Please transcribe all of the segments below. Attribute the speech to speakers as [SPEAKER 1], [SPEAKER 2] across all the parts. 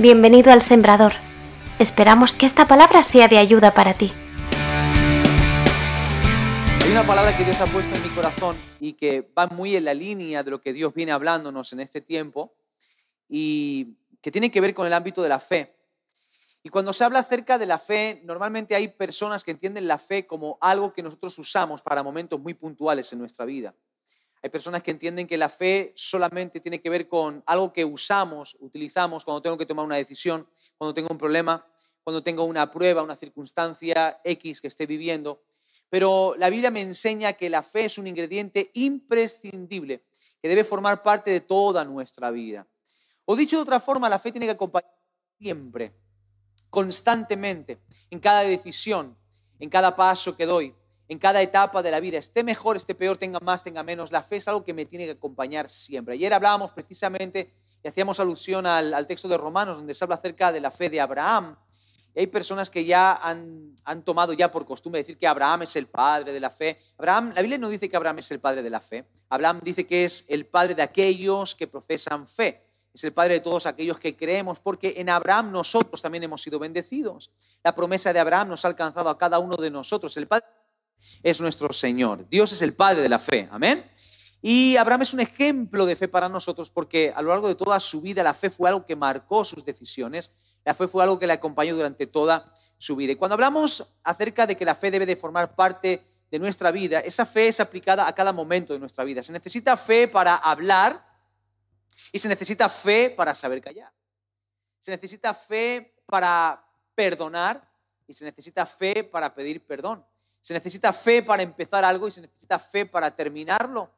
[SPEAKER 1] Bienvenido al Sembrador. Esperamos que esta palabra sea de ayuda para ti.
[SPEAKER 2] Hay una palabra que Dios ha puesto en mi corazón y que va muy en la línea de lo que Dios viene hablándonos en este tiempo y que tiene que ver con el ámbito de la fe. Y cuando se habla acerca de la fe, normalmente hay personas que entienden la fe como algo que nosotros usamos para momentos muy puntuales en nuestra vida. Hay personas que entienden que la fe solamente tiene que ver con algo que usamos, utilizamos cuando tengo que tomar una decisión, cuando tengo un problema, cuando tengo una prueba, una circunstancia X que esté viviendo. Pero la Biblia me enseña que la fe es un ingrediente imprescindible que debe formar parte de toda nuestra vida. O dicho de otra forma, la fe tiene que acompañar siempre, constantemente, en cada decisión, en cada paso que doy, en cada etapa de la vida, esté mejor, esté peor, tenga más, tenga menos, la fe es algo que me tiene que acompañar siempre. Ayer hablábamos precisamente y hacíamos alusión al, texto de Romanos, donde se habla acerca de la fe de Abraham. Y hay personas que ya han, han, tomado ya por costumbre decir que Abraham es el padre de la fe. Abraham, la Biblia no dice que Abraham es el padre de la fe. Abraham dice que es el padre de aquellos que profesan fe. Es el padre de todos aquellos que creemos, porque en Abraham nosotros también hemos sido bendecidos. La promesa de Abraham nos ha alcanzado a cada uno de nosotros. El padre es nuestro Señor. Dios es el Padre de la fe. Amén. Y Abraham es un ejemplo de fe para nosotros porque a lo largo de toda su vida la fe fue algo que marcó sus decisiones, la fe fue algo que le acompañó durante toda su vida. Y cuando hablamos acerca de que la fe debe de formar parte de nuestra vida, esa fe es aplicada a cada momento de nuestra vida. Se necesita fe para hablar y se necesita fe para saber callar. Se necesita fe para perdonar y se necesita fe para pedir perdón. Se necesita fe para empezar algo y se necesita fe para terminarlo.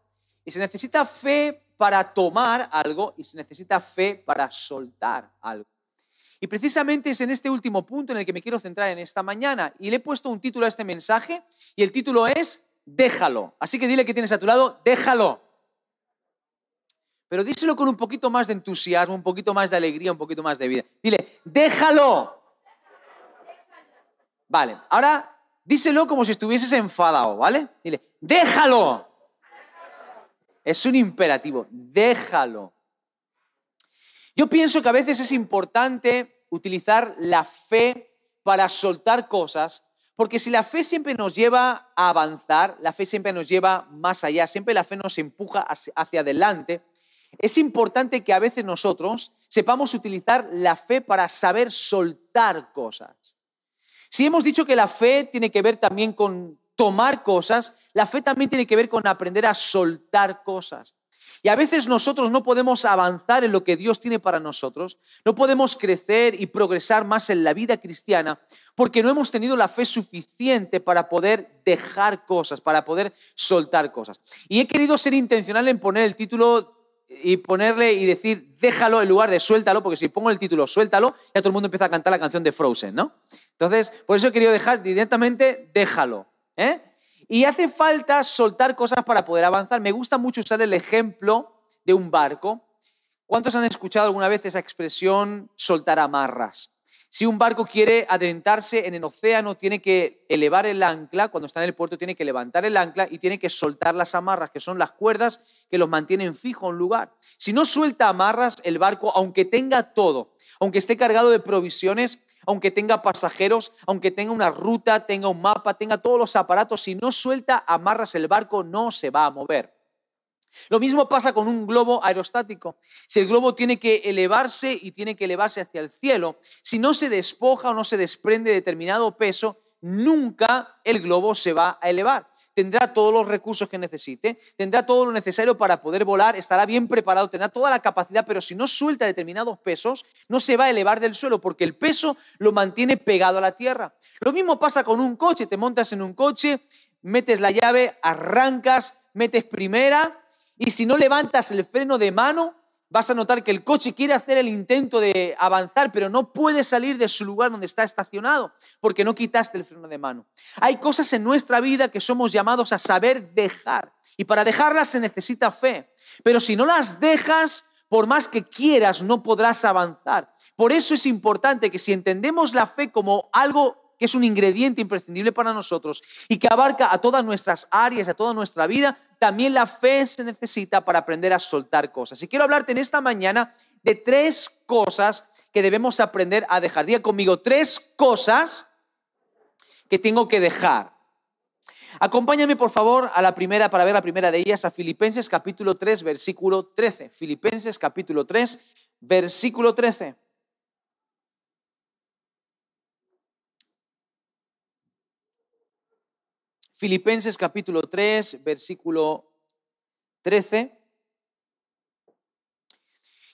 [SPEAKER 2] Y se necesita fe para tomar algo y se necesita fe para soltar algo. Y precisamente es en este último punto en el que me quiero centrar en esta mañana. Y le he puesto un título a este mensaje y el título es Déjalo. Así que dile que tienes a tu lado, déjalo. Pero díselo con un poquito más de entusiasmo, un poquito más de alegría, un poquito más de vida. Dile, déjalo. Vale, ahora Díselo como si estuvieses enfadado, ¿vale? Dile, déjalo. Es un imperativo, déjalo. Yo pienso que a veces es importante utilizar la fe para soltar cosas, porque si la fe siempre nos lleva a avanzar, la fe siempre nos lleva más allá, siempre la fe nos empuja hacia adelante, es importante que a veces nosotros sepamos utilizar la fe para saber soltar cosas. Si hemos dicho que la fe tiene que ver también con tomar cosas, la fe también tiene que ver con aprender a soltar cosas. Y a veces nosotros no podemos avanzar en lo que Dios tiene para nosotros, no podemos crecer y progresar más en la vida cristiana porque no hemos tenido la fe suficiente para poder dejar cosas, para poder soltar cosas. Y he querido ser intencional en poner el título y ponerle y decir déjalo en lugar de suéltalo, porque si pongo el título suéltalo, ya todo el mundo empieza a cantar la canción de Frozen, ¿no? Entonces, por eso he querido dejar directamente déjalo. ¿eh? Y hace falta soltar cosas para poder avanzar. Me gusta mucho usar el ejemplo de un barco. ¿Cuántos han escuchado alguna vez esa expresión soltar amarras? Si un barco quiere adentrarse en el océano, tiene que elevar el ancla, cuando está en el puerto tiene que levantar el ancla y tiene que soltar las amarras, que son las cuerdas que los mantienen fijo en un lugar. Si no suelta amarras, el barco, aunque tenga todo, aunque esté cargado de provisiones, aunque tenga pasajeros, aunque tenga una ruta, tenga un mapa, tenga todos los aparatos, si no suelta amarras el barco no se va a mover. Lo mismo pasa con un globo aerostático. Si el globo tiene que elevarse y tiene que elevarse hacia el cielo, si no se despoja o no se desprende determinado peso, nunca el globo se va a elevar. Tendrá todos los recursos que necesite, tendrá todo lo necesario para poder volar, estará bien preparado, tendrá toda la capacidad, pero si no suelta determinados pesos, no se va a elevar del suelo porque el peso lo mantiene pegado a la tierra. Lo mismo pasa con un coche, te montas en un coche, metes la llave, arrancas, metes primera y si no levantas el freno de mano, vas a notar que el coche quiere hacer el intento de avanzar, pero no puede salir de su lugar donde está estacionado, porque no quitaste el freno de mano. Hay cosas en nuestra vida que somos llamados a saber dejar, y para dejarlas se necesita fe. Pero si no las dejas, por más que quieras, no podrás avanzar. Por eso es importante que si entendemos la fe como algo que es un ingrediente imprescindible para nosotros y que abarca a todas nuestras áreas, a toda nuestra vida, también la fe se necesita para aprender a soltar cosas. Y quiero hablarte en esta mañana de tres cosas que debemos aprender a dejar. Diga conmigo, tres cosas que tengo que dejar. Acompáñame por favor a la primera para ver la primera de ellas, a Filipenses capítulo 3, versículo 13. Filipenses capítulo 3, versículo 13. Filipenses capítulo 3, versículo 13.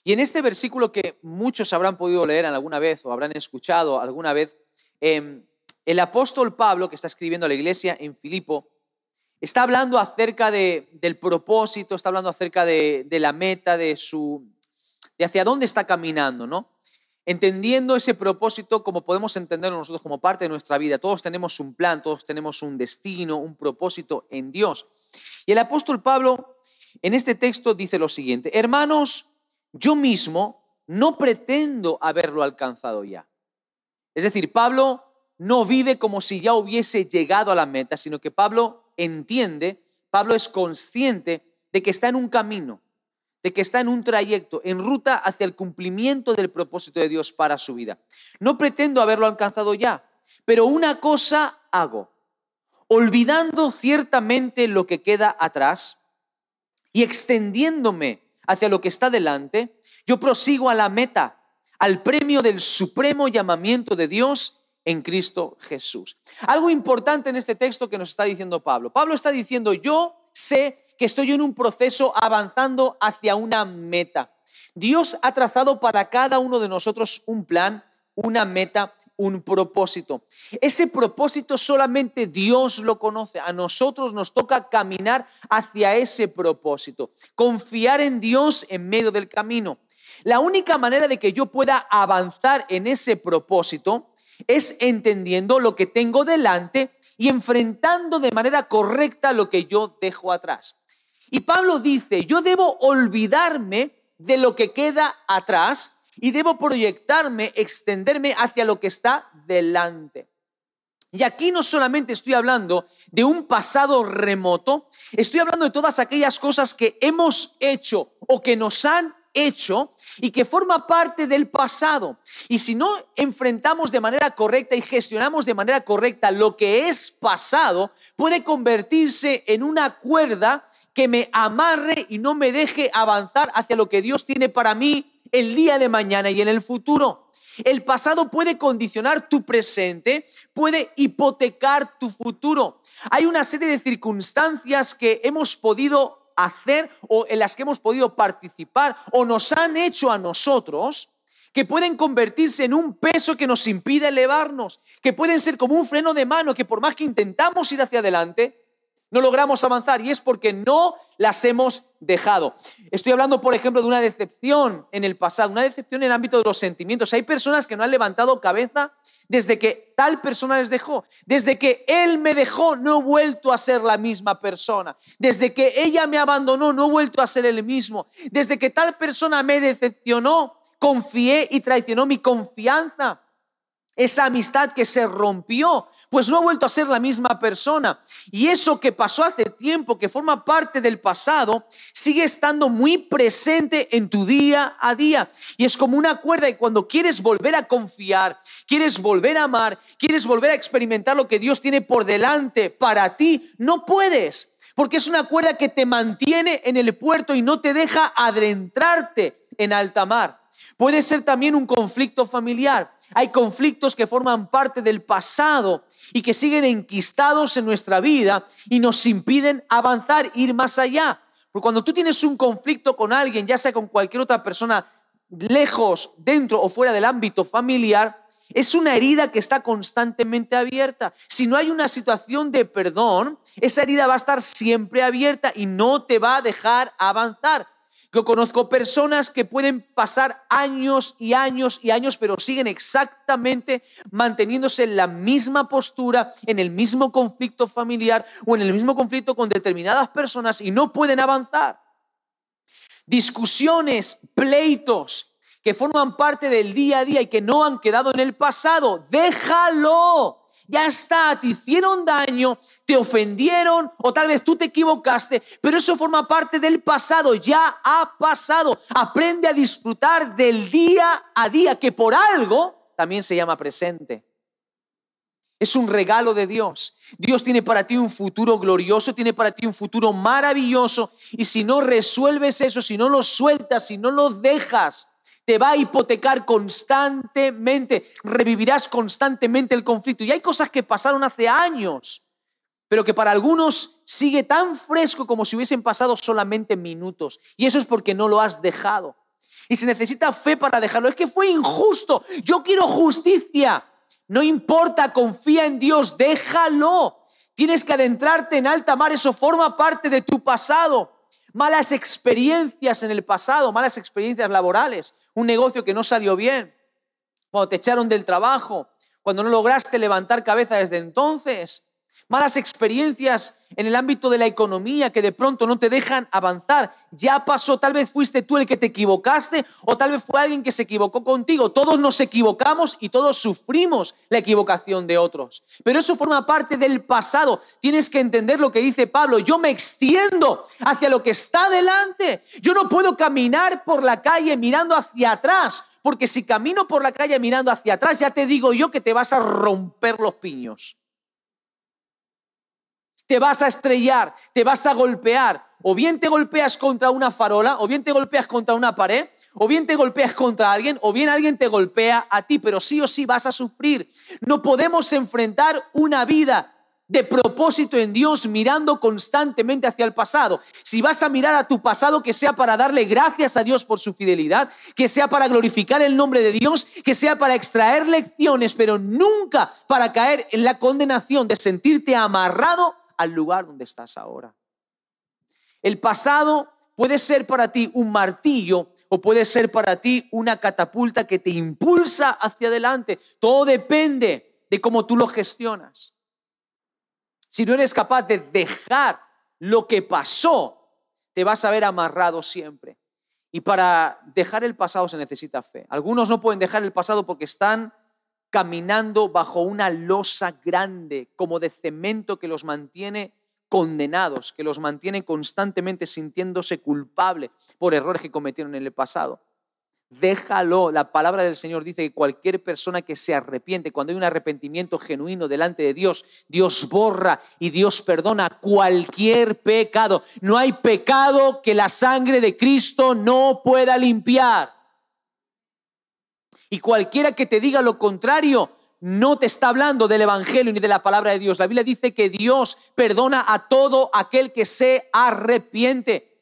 [SPEAKER 2] Y en este versículo que muchos habrán podido leer alguna vez o habrán escuchado alguna vez, em, el apóstol Pablo, que está escribiendo a la iglesia en Filipo, está hablando acerca del propósito, está hablando acerca de, la meta, de, su, de hacia dónde está caminando, ¿no? Entendiendo ese propósito como podemos entenderlo nosotros como parte de nuestra vida. Todos tenemos un plan, todos tenemos un destino, un propósito en Dios. Y el apóstol Pablo en este texto dice lo siguiente, hermanos, yo mismo no pretendo haberlo alcanzado ya. Es decir, Pablo no vive como si ya hubiese llegado a la meta, sino que Pablo entiende, Pablo es consciente de que está en un camino, de que está en un trayecto, en ruta hacia el cumplimiento del propósito de Dios para su vida. No pretendo haberlo alcanzado ya, pero una cosa hago, olvidando ciertamente lo que queda atrás y extendiéndome hacia lo que está delante, yo prosigo a la meta, al premio del supremo llamamiento de Dios en Cristo Jesús. Algo importante en este texto que nos está diciendo Pablo. Pablo está diciendo, yo sé que estoy en un proceso avanzando hacia una meta. Dios ha trazado para cada uno de nosotros un plan, una meta, un propósito. Ese propósito solamente Dios lo conoce. A nosotros nos toca caminar hacia ese propósito, confiar en Dios en medio del camino. La única manera de que yo pueda avanzar en ese propósito es entendiendo lo que tengo delante y enfrentando de manera correcta lo que yo dejo atrás. Y Pablo dice, yo debo olvidarme de lo que queda atrás y debo proyectarme, extenderme hacia lo que está delante. Y aquí no solamente estoy hablando de un pasado remoto, estoy hablando de todas aquellas cosas que hemos hecho o que nos han hecho y que forma parte del pasado. Y si no enfrentamos de manera correcta y gestionamos de manera correcta lo que es pasado, puede convertirse en una cuerda que me amarre y no me deje avanzar hacia lo que Dios tiene para mí el día de mañana y en el futuro. El pasado puede condicionar tu presente, puede hipotecar tu futuro. Hay una serie de circunstancias que hemos podido hacer o en las que hemos podido participar o nos han hecho a nosotros, que pueden convertirse en un peso que nos impide elevarnos, que pueden ser como un freno de mano, que por más que intentamos ir hacia adelante, no logramos avanzar y es porque no las hemos dejado. Estoy hablando, por ejemplo, de una decepción en el pasado, una decepción en el ámbito de los sentimientos. Hay personas que no han levantado cabeza desde que tal persona les dejó. Desde que él me dejó, no he vuelto a ser la misma persona. Desde que ella me abandonó, no he vuelto a ser el mismo. Desde que tal persona me decepcionó, confié y traicionó mi confianza esa amistad que se rompió, pues no ha vuelto a ser la misma persona. Y eso que pasó hace tiempo, que forma parte del pasado, sigue estando muy presente en tu día a día. Y es como una cuerda y cuando quieres volver a confiar, quieres volver a amar, quieres volver a experimentar lo que Dios tiene por delante para ti, no puedes. Porque es una cuerda que te mantiene en el puerto y no te deja adentrarte en alta mar. Puede ser también un conflicto familiar hay conflictos que forman parte del pasado y que siguen enquistados en nuestra vida y nos impiden avanzar, ir más allá. Porque cuando tú tienes un conflicto con alguien, ya sea con cualquier otra persona, lejos, dentro o fuera del ámbito familiar, es una herida que está constantemente abierta. Si no hay una situación de perdón, esa herida va a estar siempre abierta y no te va a dejar avanzar. Yo conozco personas que pueden pasar años y años y años, pero siguen exactamente manteniéndose en la misma postura, en el mismo conflicto familiar o en el mismo conflicto con determinadas personas y no pueden avanzar. Discusiones, pleitos que forman parte del día a día y que no han quedado en el pasado. Déjalo Ya está, te hicieron daño, te ofendieron o tal vez tú te equivocaste, pero eso forma parte del pasado, ya ha pasado. Aprende a disfrutar del día a día, que por algo también se llama presente. Es un regalo de Dios. Dios tiene para ti un futuro glorioso, tiene para ti un futuro maravilloso. Y si no resuelves eso, si no lo sueltas, si no lo dejas, te va a hipotecar constantemente, revivirás constantemente el conflicto. Y hay cosas que pasaron hace años, pero que para algunos sigue tan fresco como si hubiesen pasado solamente minutos. Y eso es porque no lo has dejado. Y se necesita fe para dejarlo. Es que fue injusto. Yo quiero justicia. No importa, confía en Dios, déjalo. Tienes que adentrarte en alta mar, eso forma parte de tu pasado. Malas experiencias en el pasado, malas experiencias laborales, un negocio que no salió bien, cuando te echaron del trabajo, cuando no lograste levantar cabeza desde entonces, malas experiencias en el ámbito de la economía que de pronto no te dejan avanzar. Ya pasó, tal vez fuiste tú el que te equivocaste o tal vez fue alguien que se equivocó contigo. Todos nos equivocamos y todos sufrimos la equivocación de otros. Pero eso forma parte del pasado. Tienes que entender lo que dice Pablo. Yo me extiendo hacia lo que está delante. Yo no puedo caminar por la calle mirando hacia atrás. Porque si camino por la calle mirando hacia atrás, ya te digo yo que te vas a romper los piños te vas a estrellar, te vas a golpear. O bien te golpeas contra una farola, o bien te golpeas contra una pared, o bien te golpeas contra alguien, o bien alguien te golpea a ti, pero sí o sí vas a sufrir. No podemos enfrentar una vida de propósito en Dios mirando constantemente hacia el pasado. Si vas a mirar a tu pasado, que sea para darle gracias a Dios por su fidelidad, que sea para glorificar el nombre de Dios, que sea para extraer lecciones, pero nunca para caer en la condenación de sentirte amarrado al lugar donde estás ahora. El pasado puede ser para ti un martillo o puede ser para ti una catapulta que te impulsa hacia adelante. Todo depende de cómo tú lo gestionas. Si no eres capaz de dejar lo que pasó, te vas a ver amarrado siempre. Y para dejar el pasado se necesita fe. Algunos no pueden dejar el pasado porque están caminando bajo una losa grande, como de cemento que los mantiene condenados, que los mantiene constantemente sintiéndose culpable por errores que cometieron en el pasado. Déjalo. La palabra del Señor dice que cualquier persona que se arrepiente, cuando hay un arrepentimiento genuino delante de Dios, Dios borra y Dios perdona cualquier pecado. No hay pecado que la sangre de Cristo no pueda limpiar. Y cualquiera que te diga lo contrario, no te está hablando del Evangelio ni de la palabra de Dios. La Biblia dice que Dios perdona a todo aquel que se arrepiente.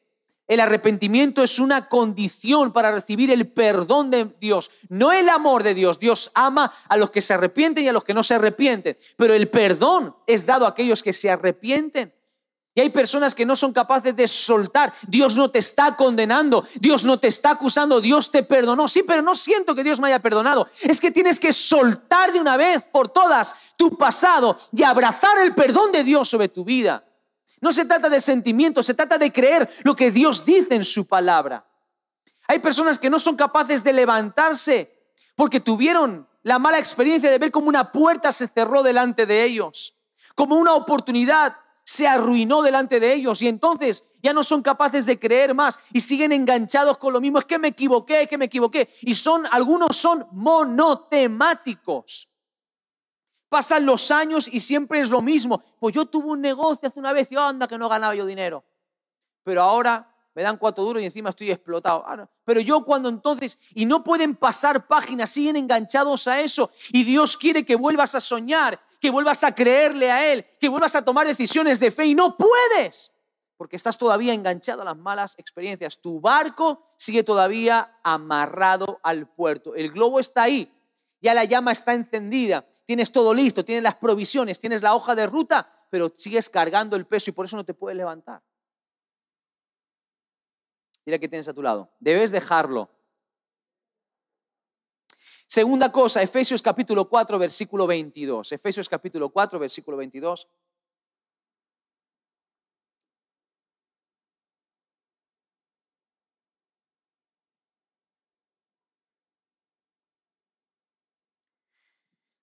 [SPEAKER 2] El arrepentimiento es una condición para recibir el perdón de Dios, no el amor de Dios. Dios ama a los que se arrepienten y a los que no se arrepienten, pero el perdón es dado a aquellos que se arrepienten. Y hay personas que no son capaces de soltar. Dios no te está condenando, Dios no te está acusando, Dios te perdonó. Sí, pero no siento que Dios me haya perdonado. Es que tienes que soltar de una vez por todas tu pasado y abrazar el perdón de Dios sobre tu vida. No se trata de sentimientos, se trata de creer lo que Dios dice en su palabra. Hay personas que no son capaces de levantarse porque tuvieron la mala experiencia de ver cómo una puerta se cerró delante de ellos, como una oportunidad se arruinó delante de ellos y entonces ya no son capaces de creer más y siguen enganchados con lo mismo. Es que me equivoqué, es que me equivoqué. Y son, algunos son monotemáticos. Pasan los años y siempre es lo mismo. Pues yo tuve un negocio hace una vez y anda que no ganaba yo dinero. Pero ahora me dan cuatro duros y encima estoy explotado. Ah, Pero yo cuando entonces, y no pueden pasar páginas, siguen enganchados a eso. Y Dios quiere que vuelvas a soñar que vuelvas a creerle a Él, que vuelvas a tomar decisiones de fe y no puedes, porque estás todavía enganchado a las malas experiencias. Tu barco sigue todavía amarrado al puerto. El globo está ahí, ya la llama está encendida, tienes todo listo, tienes las provisiones, tienes la hoja de ruta, pero sigues cargando el peso y por eso no te puedes levantar. Mira que tienes a tu lado. Debes dejarlo Segunda cosa, Efesios capítulo 4, versículo 22. Efesios capítulo 4, versículo 22.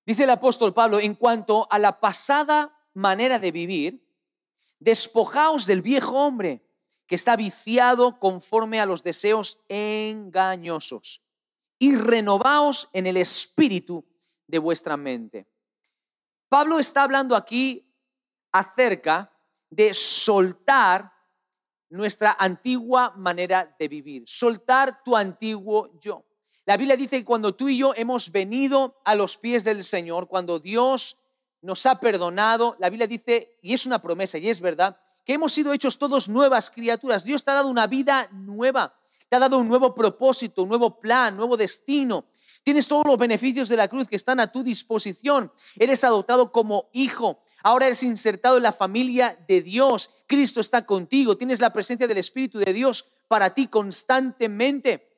[SPEAKER 2] Dice el apóstol Pablo, en cuanto a la pasada manera de vivir, despojaos del viejo hombre que está viciado conforme a los deseos engañosos y renovaos en el espíritu de vuestra mente. Pablo está hablando aquí acerca de soltar nuestra antigua manera de vivir, soltar tu antiguo yo. La Biblia dice que cuando tú y yo hemos venido a los pies del Señor, cuando Dios nos ha perdonado, la Biblia dice, y es una promesa y es verdad, que hemos sido hechos todos nuevas criaturas. Dios te ha dado una vida nueva, te ha dado un nuevo propósito, un nuevo plan, nuevo destino. Tienes todos los beneficios de la cruz que están a tu disposición. Eres adoptado como hijo. Ahora eres insertado en la familia de Dios. Cristo está contigo. Tienes la presencia del Espíritu de Dios para ti constantemente.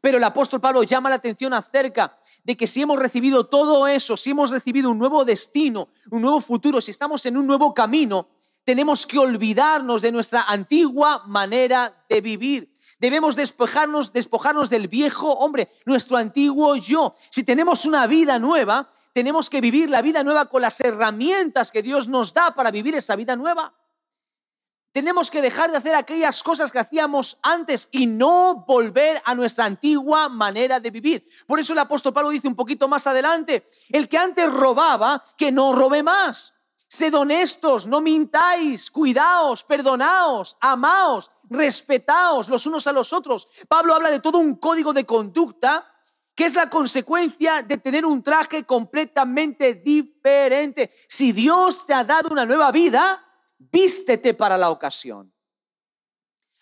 [SPEAKER 2] Pero el apóstol Pablo llama la atención acerca de que si hemos recibido todo eso, si hemos recibido un nuevo destino, un nuevo futuro, si estamos en un nuevo camino, tenemos que olvidarnos de nuestra antigua manera de vivir. Debemos despojarnos, despojarnos del viejo hombre, nuestro antiguo yo. Si tenemos una vida nueva, tenemos que vivir la vida nueva con las herramientas que Dios nos da para vivir esa vida nueva. Tenemos que dejar de hacer aquellas cosas que hacíamos antes y no volver a nuestra antigua manera de vivir. Por eso el apóstol Pablo dice un poquito más adelante, el que antes robaba, que no robe más. Sed honestos, no mintáis, cuidaos, perdonaos, amaos, respetaos los unos a los otros. Pablo habla de todo un código de conducta que es la consecuencia de tener un traje completamente diferente. Si Dios te ha dado una nueva vida, vístete para la ocasión.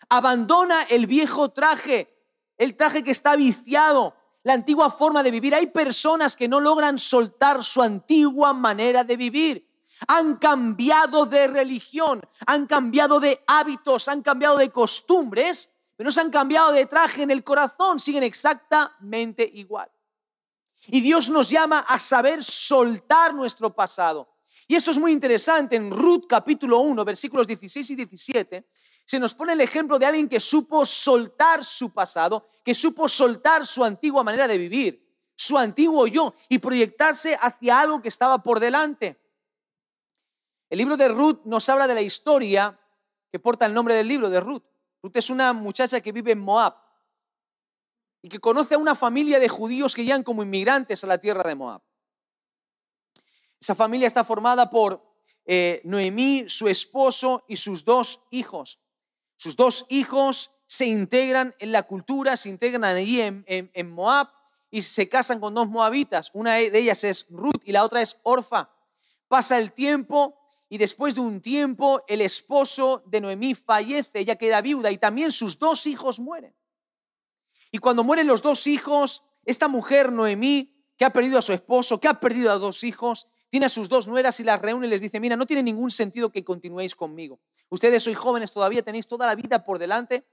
[SPEAKER 2] Abandona el viejo traje, el traje que está viciado, la antigua forma de vivir. Hay personas que no logran soltar su antigua manera de vivir han cambiado de religión, han cambiado de hábitos, han cambiado de costumbres, pero no se han cambiado de traje en el corazón, siguen exactamente igual. Y Dios nos llama a saber soltar nuestro pasado. Y esto es muy interesante. En Ruth capítulo 1, versículos 16 y 17, se nos pone el ejemplo de alguien que supo soltar su pasado, que supo soltar su antigua manera de vivir, su antiguo yo, y proyectarse hacia algo que estaba por delante. El libro de Ruth nos habla de la historia que porta el nombre del libro de Ruth. Ruth es una muchacha que vive en Moab y que conoce a una familia de judíos que llegan como inmigrantes a la tierra de Moab. Esa familia está formada por eh, Noemí, su esposo y sus dos hijos. Sus dos hijos se integran en la cultura, se integran allí en, en Moab y se casan con dos moabitas. Una de ellas es Ruth y la otra es Orfa. Pasa el tiempo y después de un tiempo el esposo de Noemí fallece, ella queda viuda y también sus dos hijos mueren. Y cuando mueren los dos hijos, esta mujer Noemí, que ha perdido a su esposo, que ha perdido a dos hijos, tiene a sus dos nueras y las reúne y les dice, mira, no tiene ningún sentido que continuéis conmigo. Ustedes sois jóvenes todavía, tenéis toda la vida por delante,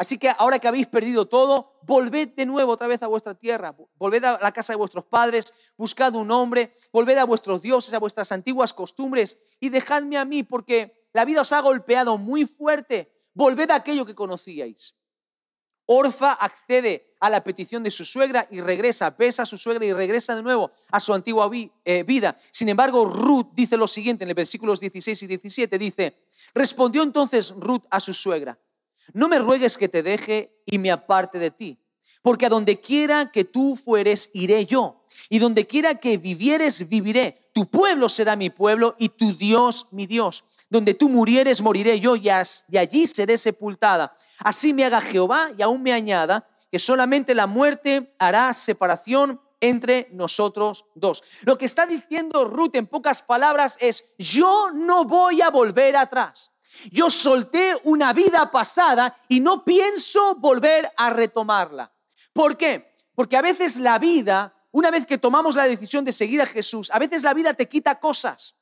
[SPEAKER 2] Así que ahora que habéis perdido todo, volved de nuevo otra vez a vuestra tierra, volved a la casa de vuestros padres, buscad un hombre, volved a vuestros dioses, a vuestras antiguas costumbres y dejadme a mí porque la vida os ha golpeado muy fuerte. Volved a aquello que conocíais. Orfa accede a la petición de su suegra y regresa, besa a su suegra y regresa de nuevo a su antigua eh, vida. Sin embargo, Ruth dice lo siguiente en los versículos 16 y 17, dice, respondió entonces Ruth a su suegra no me ruegues que te deje y me aparte de ti, porque a donde quiera que tú fueres, iré yo, y donde quiera que vivieres, viviré. Tu pueblo será mi pueblo y tu Dios mi Dios. Donde tú murieres, moriré yo y, allí seré sepultada. Así me haga Jehová y aún me añada que solamente la muerte hará separación entre nosotros dos. Lo que está diciendo Ruth en pocas palabras es, yo no voy a volver atrás. Yo solté una vida pasada y no pienso volver a retomarla. ¿Por qué? Porque a veces la vida, una vez que tomamos la decisión de seguir a Jesús, a veces la vida te quita cosas.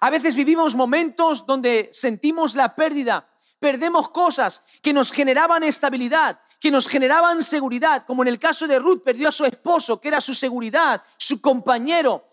[SPEAKER 2] A veces vivimos momentos donde sentimos la pérdida, perdemos cosas que nos generaban estabilidad, que nos generaban seguridad, como en el caso de Ruth, perdió a su esposo, que era su seguridad, su compañero,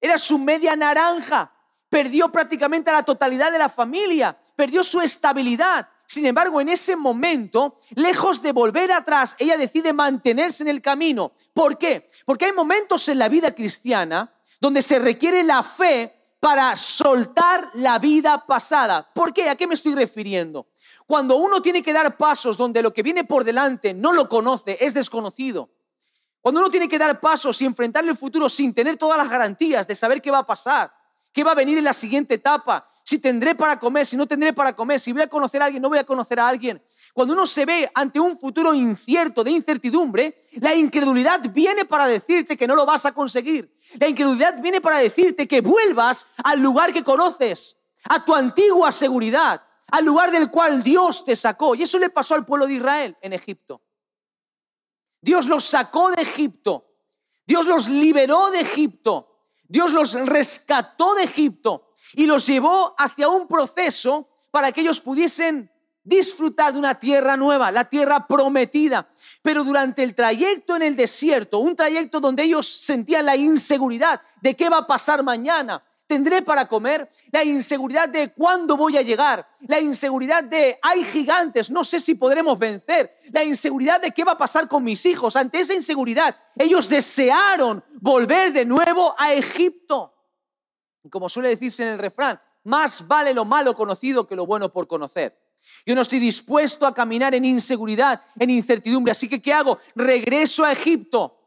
[SPEAKER 2] era su media naranja, perdió prácticamente a la totalidad de la familia, perdió su estabilidad, sin embargo, en ese momento, lejos de volver atrás, ella decide mantenerse en el camino. ¿Por qué? Porque hay momentos en la vida cristiana donde se requiere la fe para soltar la vida pasada. ¿Por qué? ¿A qué me estoy refiriendo? Cuando uno tiene que dar pasos donde lo que viene por delante no lo conoce, es desconocido. Cuando uno tiene que dar pasos y enfrentarle el futuro sin tener todas las garantías de saber qué va a pasar, qué va a venir en la siguiente etapa, si tendré para comer, si no tendré para comer, si voy a conocer a alguien, no voy a conocer a alguien. Cuando uno se ve ante un futuro incierto, de incertidumbre, la incredulidad viene para decirte que no lo vas a conseguir. La incredulidad viene para decirte que vuelvas al lugar que conoces, a tu antigua seguridad, al lugar del cual Dios te sacó. Y eso le pasó al pueblo de Israel en Egipto. Dios los sacó de Egipto. Dios los liberó de Egipto. Dios los rescató de Egipto y los llevó hacia un proceso para que ellos pudiesen disfrutar de una tierra nueva, la tierra prometida. Pero durante el trayecto en el desierto, un trayecto donde ellos sentían la inseguridad de qué va a pasar mañana, tendré para comer, la inseguridad de cuándo voy a llegar, la inseguridad de hay gigantes, no sé si podremos vencer, la inseguridad de qué va a pasar con mis hijos. Ante esa inseguridad, ellos desearon volver de nuevo a Egipto. Como suele decirse en el refrán, más vale lo malo conocido que lo bueno por conocer. Yo no estoy dispuesto a caminar en inseguridad, en incertidumbre. Así que, ¿qué hago? Regreso a Egipto.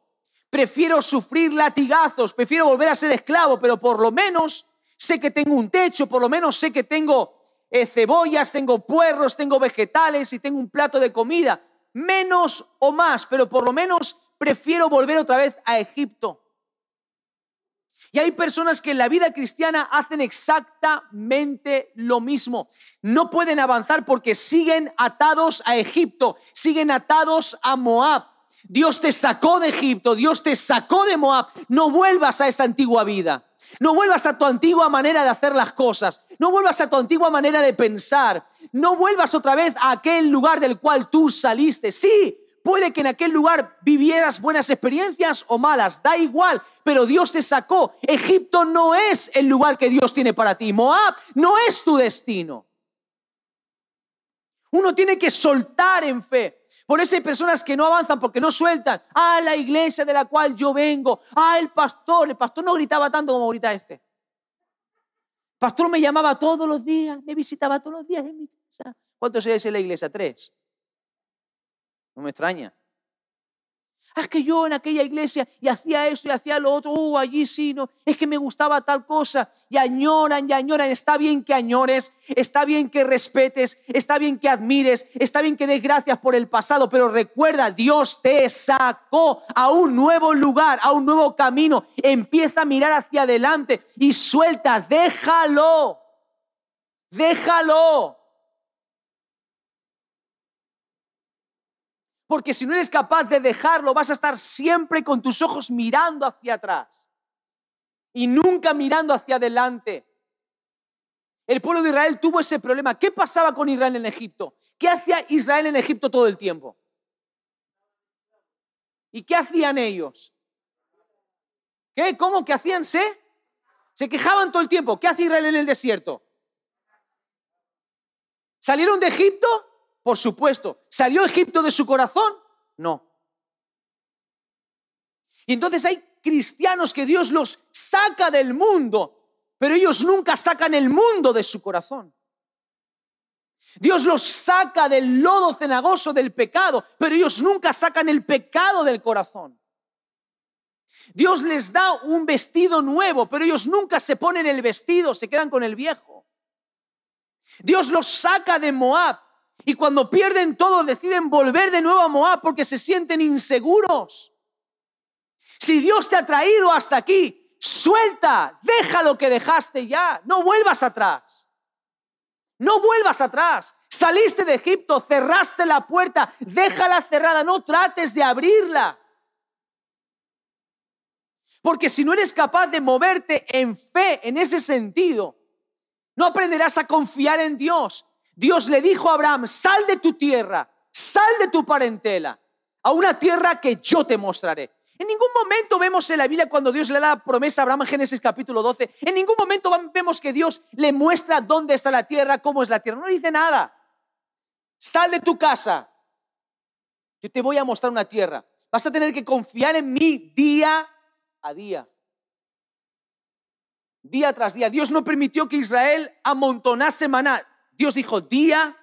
[SPEAKER 2] Prefiero sufrir latigazos, prefiero volver a ser esclavo, pero por lo menos sé que tengo un techo, por lo menos sé que tengo eh, cebollas, tengo puerros, tengo vegetales y tengo un plato de comida. Menos o más, pero por lo menos prefiero volver otra vez a Egipto. Y hay personas que en la vida cristiana hacen exactamente lo mismo. No pueden avanzar porque siguen atados a Egipto, siguen atados a Moab. Dios te sacó de Egipto, Dios te sacó de Moab. No vuelvas a esa antigua vida. No vuelvas a tu antigua manera de hacer las cosas. No vuelvas a tu antigua manera de pensar. No vuelvas otra vez a aquel lugar del cual tú saliste. Sí, Puede que en aquel lugar vivieras buenas experiencias o malas, da igual, pero Dios te sacó. Egipto no es el lugar que Dios tiene para ti. Moab no es tu destino. Uno tiene que soltar en fe. Por eso hay personas que no avanzan porque no sueltan. Ah, la iglesia de la cual yo vengo. Ah, el pastor. El pastor no gritaba tanto como grita este. El pastor me llamaba todos los días, me visitaba todos los días en mi casa. ¿Cuántos eres en la iglesia? Tres. No me extraña. Es que yo en aquella iglesia y hacía esto y hacía lo otro, uh, allí sí, no, es que me gustaba tal cosa. Y añoran y añoran. Está bien que añores, está bien que respetes, está bien que admires, está bien que des gracias por el pasado, pero recuerda, Dios te sacó a un nuevo lugar, a un nuevo camino. Empieza a mirar hacia adelante y suelta, déjalo, déjalo. Porque si no eres capaz de dejarlo, vas a estar siempre con tus ojos mirando hacia atrás y nunca mirando hacia adelante. El pueblo de Israel tuvo ese problema. ¿Qué pasaba con Israel en Egipto? ¿Qué hacía Israel en Egipto todo el tiempo? ¿Y qué hacían ellos? ¿Qué? ¿Cómo? ¿Qué hacían? ¿Se? Quejaban todo el tiempo. ¿Qué hace Israel en el desierto? ¿Salieron de Egipto? Por supuesto. ¿Salió Egipto de su corazón? No. Y entonces hay cristianos que Dios los saca del mundo, pero ellos nunca sacan el mundo de su corazón. Dios los saca del lodo cenagoso del pecado, pero ellos nunca sacan el pecado del corazón. Dios les da un vestido nuevo, pero ellos nunca se ponen el vestido, se quedan con el viejo. Dios los saca de Moab, y cuando pierden todo, deciden volver de nuevo a Moab porque se sienten inseguros. Si Dios te ha traído hasta aquí, suelta, deja lo que dejaste ya, no vuelvas atrás. No vuelvas atrás. Saliste de Egipto, cerraste la puerta, déjala cerrada, no trates de abrirla. Porque si no eres capaz de moverte en fe en ese sentido, no aprenderás a confiar en Dios, Dios le dijo a Abraham, sal de tu tierra, sal de tu parentela, a una tierra que yo te mostraré. En ningún momento vemos en la Biblia cuando Dios le da promesa a Abraham en Génesis capítulo 12, en ningún momento vemos que Dios le muestra dónde está la tierra, cómo es la tierra. No dice nada. sal de tu casa. Yo te voy a mostrar una tierra. Vas a tener que confiar en mí día a día. Día tras día. Dios no permitió que Israel amontonase maná. Dios dijo día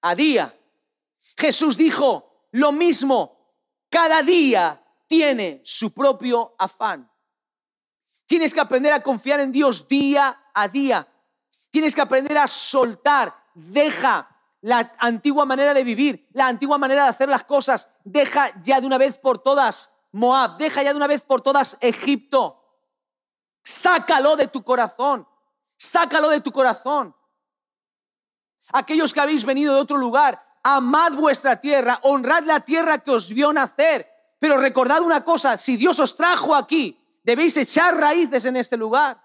[SPEAKER 2] a día. Jesús dijo lo mismo. Cada día tiene su propio afán. Tienes que aprender a confiar en Dios día a día. Tienes que aprender a soltar. Deja la antigua manera de vivir, la antigua manera de hacer las cosas. Deja ya de una vez por todas Moab. Deja ya de una vez por todas Egipto. Sácalo de tu corazón. Sácalo de tu corazón. Aquellos que habéis venido de otro lugar, amad vuestra tierra, honrad la tierra que os vio nacer. Pero recordad una cosa, si Dios os trajo aquí, Debéis echar raíces en este lugar.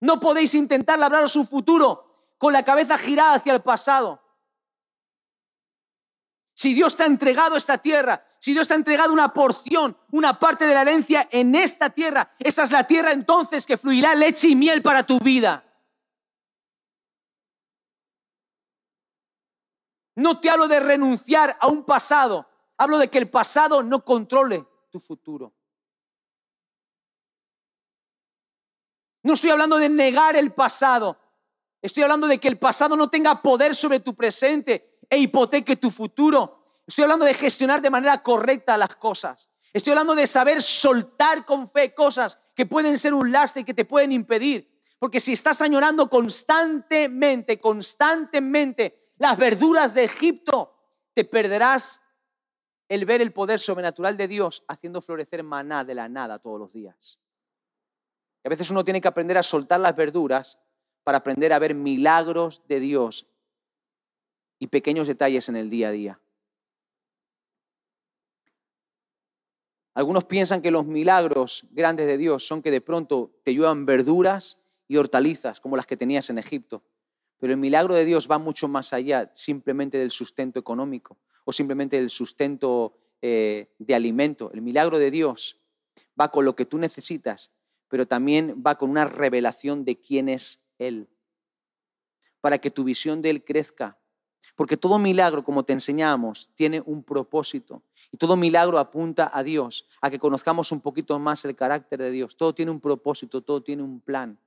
[SPEAKER 2] No podéis intentar labraros un futuro con la cabeza girada hacia el pasado. Si Dios te ha entregado esta tierra, si Dios te ha entregado una porción, una parte de la herencia en esta tierra, esa es la tierra entonces que fluirá leche y miel para tu vida. No te hablo de renunciar a un pasado, hablo de que el pasado no controle tu futuro. No estoy hablando de negar el pasado. Estoy hablando de que el pasado no tenga poder sobre tu presente e hipoteque tu futuro. Estoy hablando de gestionar de manera correcta las cosas. Estoy hablando de saber soltar con fe cosas que pueden ser un lastre y que te pueden impedir. Porque si estás añorando constantemente, constantemente las verduras de Egipto, te perderás el ver el poder sobrenatural de Dios haciendo florecer maná de la nada todos los días. Y a veces uno tiene que aprender a soltar las verduras para aprender a ver milagros de Dios y pequeños detalles en el día a día. Algunos piensan que los milagros grandes de Dios son que de pronto te lluevan verduras y hortalizas como las que tenías en Egipto. Pero el milagro de Dios va mucho más allá simplemente del sustento económico o simplemente del sustento eh, de alimento. El milagro de Dios va con lo que tú necesitas pero también va con una revelación de quién es Él, para que tu visión de Él crezca. Porque todo milagro, como te enseñamos, tiene un propósito. Y todo milagro apunta a Dios, a que conozcamos un poquito más el carácter de Dios. Todo tiene un propósito, todo tiene un plan.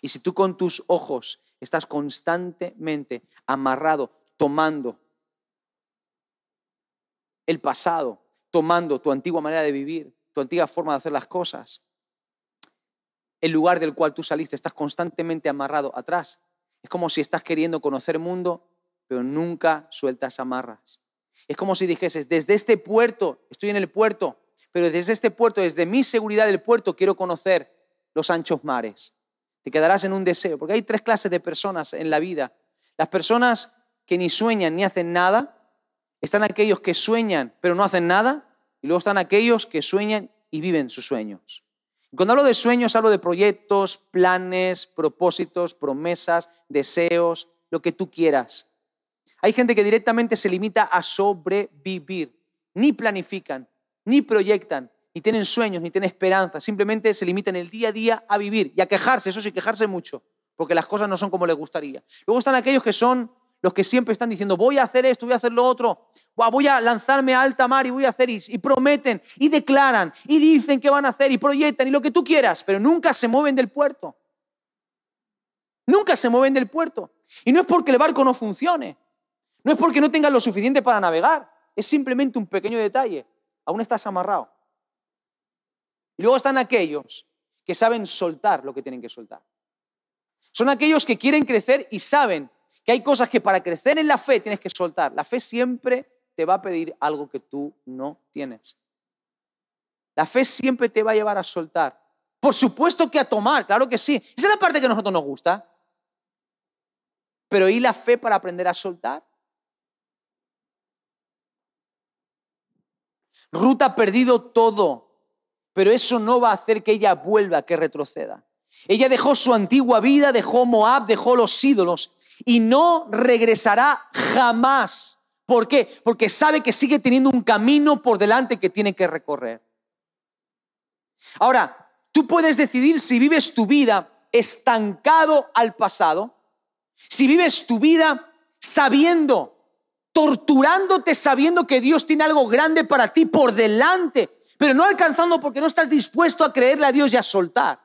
[SPEAKER 2] Y si tú con tus ojos estás constantemente amarrado, tomando el pasado, tomando tu antigua manera de vivir, tu antigua forma de hacer las cosas, el lugar del cual tú saliste, estás constantemente amarrado atrás. Es como si estás queriendo conocer el mundo, pero nunca sueltas amarras. Es como si dijeses, desde este puerto, estoy en el puerto, pero desde este puerto, desde mi seguridad del puerto, quiero conocer los anchos mares. Te quedarás en un deseo, porque hay tres clases de personas en la vida. Las personas que ni sueñan ni hacen nada, están aquellos que sueñan pero no hacen nada, y luego están aquellos que sueñan y viven sus sueños. Cuando hablo de sueños, hablo de proyectos, planes, propósitos, promesas, deseos, lo que tú quieras. Hay gente que directamente se limita a sobrevivir. Ni planifican, ni proyectan, ni tienen sueños, ni tienen esperanza. Simplemente se limitan el día a día a vivir y a quejarse, eso sí, quejarse mucho, porque las cosas no son como les gustaría. Luego están aquellos que son los que siempre están diciendo, voy a hacer esto, voy a hacer lo otro, voy a lanzarme a alta mar y voy a hacer, y, y prometen, y declaran, y dicen que van a hacer, y proyectan, y lo que tú quieras, pero nunca se mueven del puerto. Nunca se mueven del puerto. Y no es porque el barco no funcione, no es porque no tengan lo suficiente para navegar, es simplemente un pequeño detalle. Aún estás amarrado. Luego están aquellos que saben soltar lo que tienen que soltar. Son aquellos que quieren crecer y saben que hay cosas que para crecer en la fe tienes que soltar. La fe siempre te va a pedir algo que tú no tienes. La fe siempre te va a llevar a soltar. Por supuesto que a tomar, claro que sí. Esa es la parte que a nosotros nos gusta. Pero ¿y la fe para aprender a soltar? Ruth ha perdido todo, pero eso no va a hacer que ella vuelva, que retroceda. Ella dejó su antigua vida, dejó Moab, dejó los ídolos y no regresará jamás. ¿Por qué? Porque sabe que sigue teniendo un camino por delante que tiene que recorrer. Ahora, tú puedes decidir si vives tu vida estancado al pasado, si vives tu vida sabiendo torturándote sabiendo que Dios tiene algo grande para ti por delante, pero no alcanzando porque no estás dispuesto a creerle a Dios y a soltar.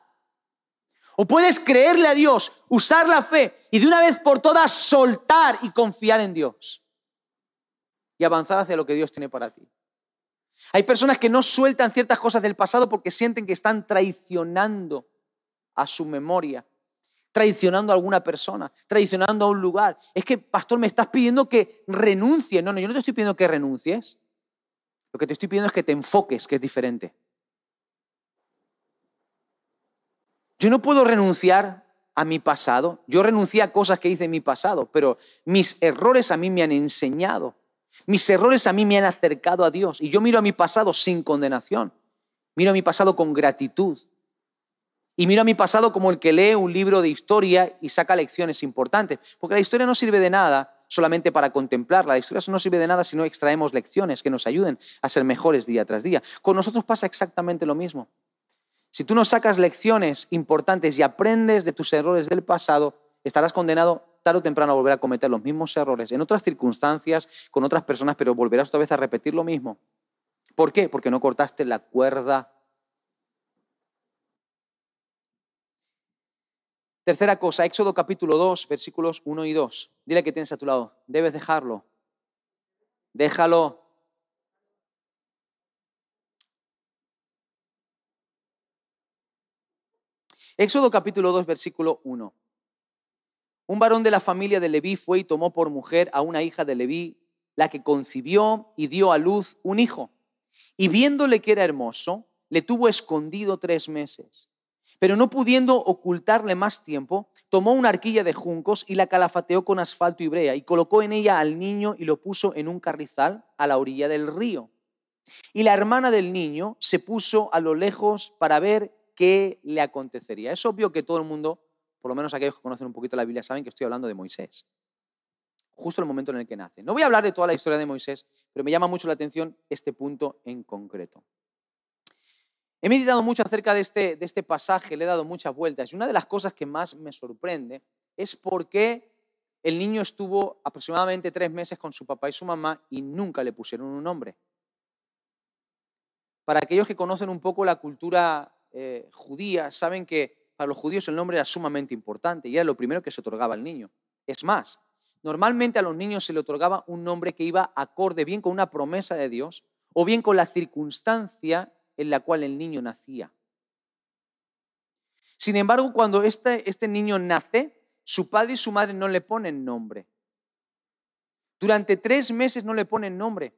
[SPEAKER 2] O puedes creerle a Dios, usar la fe y de una vez por todas soltar y confiar en Dios y avanzar hacia lo que Dios tiene para ti. Hay personas que no sueltan ciertas cosas del pasado porque sienten que están traicionando a su memoria traicionando a alguna persona, traicionando a un lugar. Es que, pastor, me estás pidiendo que renuncie. No, no, yo no te estoy pidiendo que renuncies. Lo que te estoy pidiendo es que te enfoques, que es diferente. Yo no puedo renunciar a mi pasado. Yo renuncié a cosas que hice en mi pasado, pero mis errores a mí me han enseñado. Mis errores a mí me han acercado a Dios. Y yo miro a mi pasado sin condenación. Miro a mi pasado con gratitud. Y miro a mi pasado como el que lee un libro de historia y saca lecciones importantes. Porque la historia no sirve de nada solamente para contemplarla. La historia no sirve de nada si no extraemos lecciones que nos ayuden a ser mejores día tras día. Con nosotros pasa exactamente lo mismo. Si tú no sacas lecciones importantes y aprendes de tus errores del pasado, estarás condenado tarde o temprano a volver a cometer los mismos errores en otras circunstancias, con otras personas, pero volverás otra vez a repetir lo mismo. ¿Por qué? Porque no cortaste la cuerda Tercera cosa, Éxodo capítulo 2, versículos 1 y 2. Dile que tienes a tu lado, debes dejarlo. Déjalo. Éxodo capítulo 2, versículo 1. Un varón de la familia de Leví fue y tomó por mujer a una hija de Leví, la que concibió y dio a luz un hijo. Y viéndole que era hermoso, le tuvo escondido tres meses. Pero no pudiendo ocultarle más tiempo, tomó una arquilla de juncos y la calafateó con asfalto y brea y colocó en ella al niño y lo puso en un carrizal a la orilla del río. Y la hermana del niño se puso a lo lejos para ver qué le acontecería. Es obvio que todo el mundo, por lo menos aquellos que conocen un poquito la Biblia, saben que estoy hablando de Moisés. Justo el momento en el que nace. No voy a hablar de toda la historia de Moisés, pero me llama mucho la atención este punto en concreto. He meditado mucho acerca de este, de este pasaje, le he dado muchas vueltas y una de las cosas que más me sorprende es por qué el niño estuvo aproximadamente tres meses con su papá y su mamá y nunca le pusieron un nombre. Para aquellos que conocen un poco la cultura eh, judía, saben que para los judíos el nombre era sumamente importante y era lo primero que se otorgaba al niño. Es más, normalmente a los niños se le otorgaba un nombre que iba acorde bien con una promesa de Dios o bien con la circunstancia en la cual el niño nacía. Sin embargo, cuando este, este niño nace, su padre y su madre no le ponen nombre. Durante tres meses no le ponen nombre.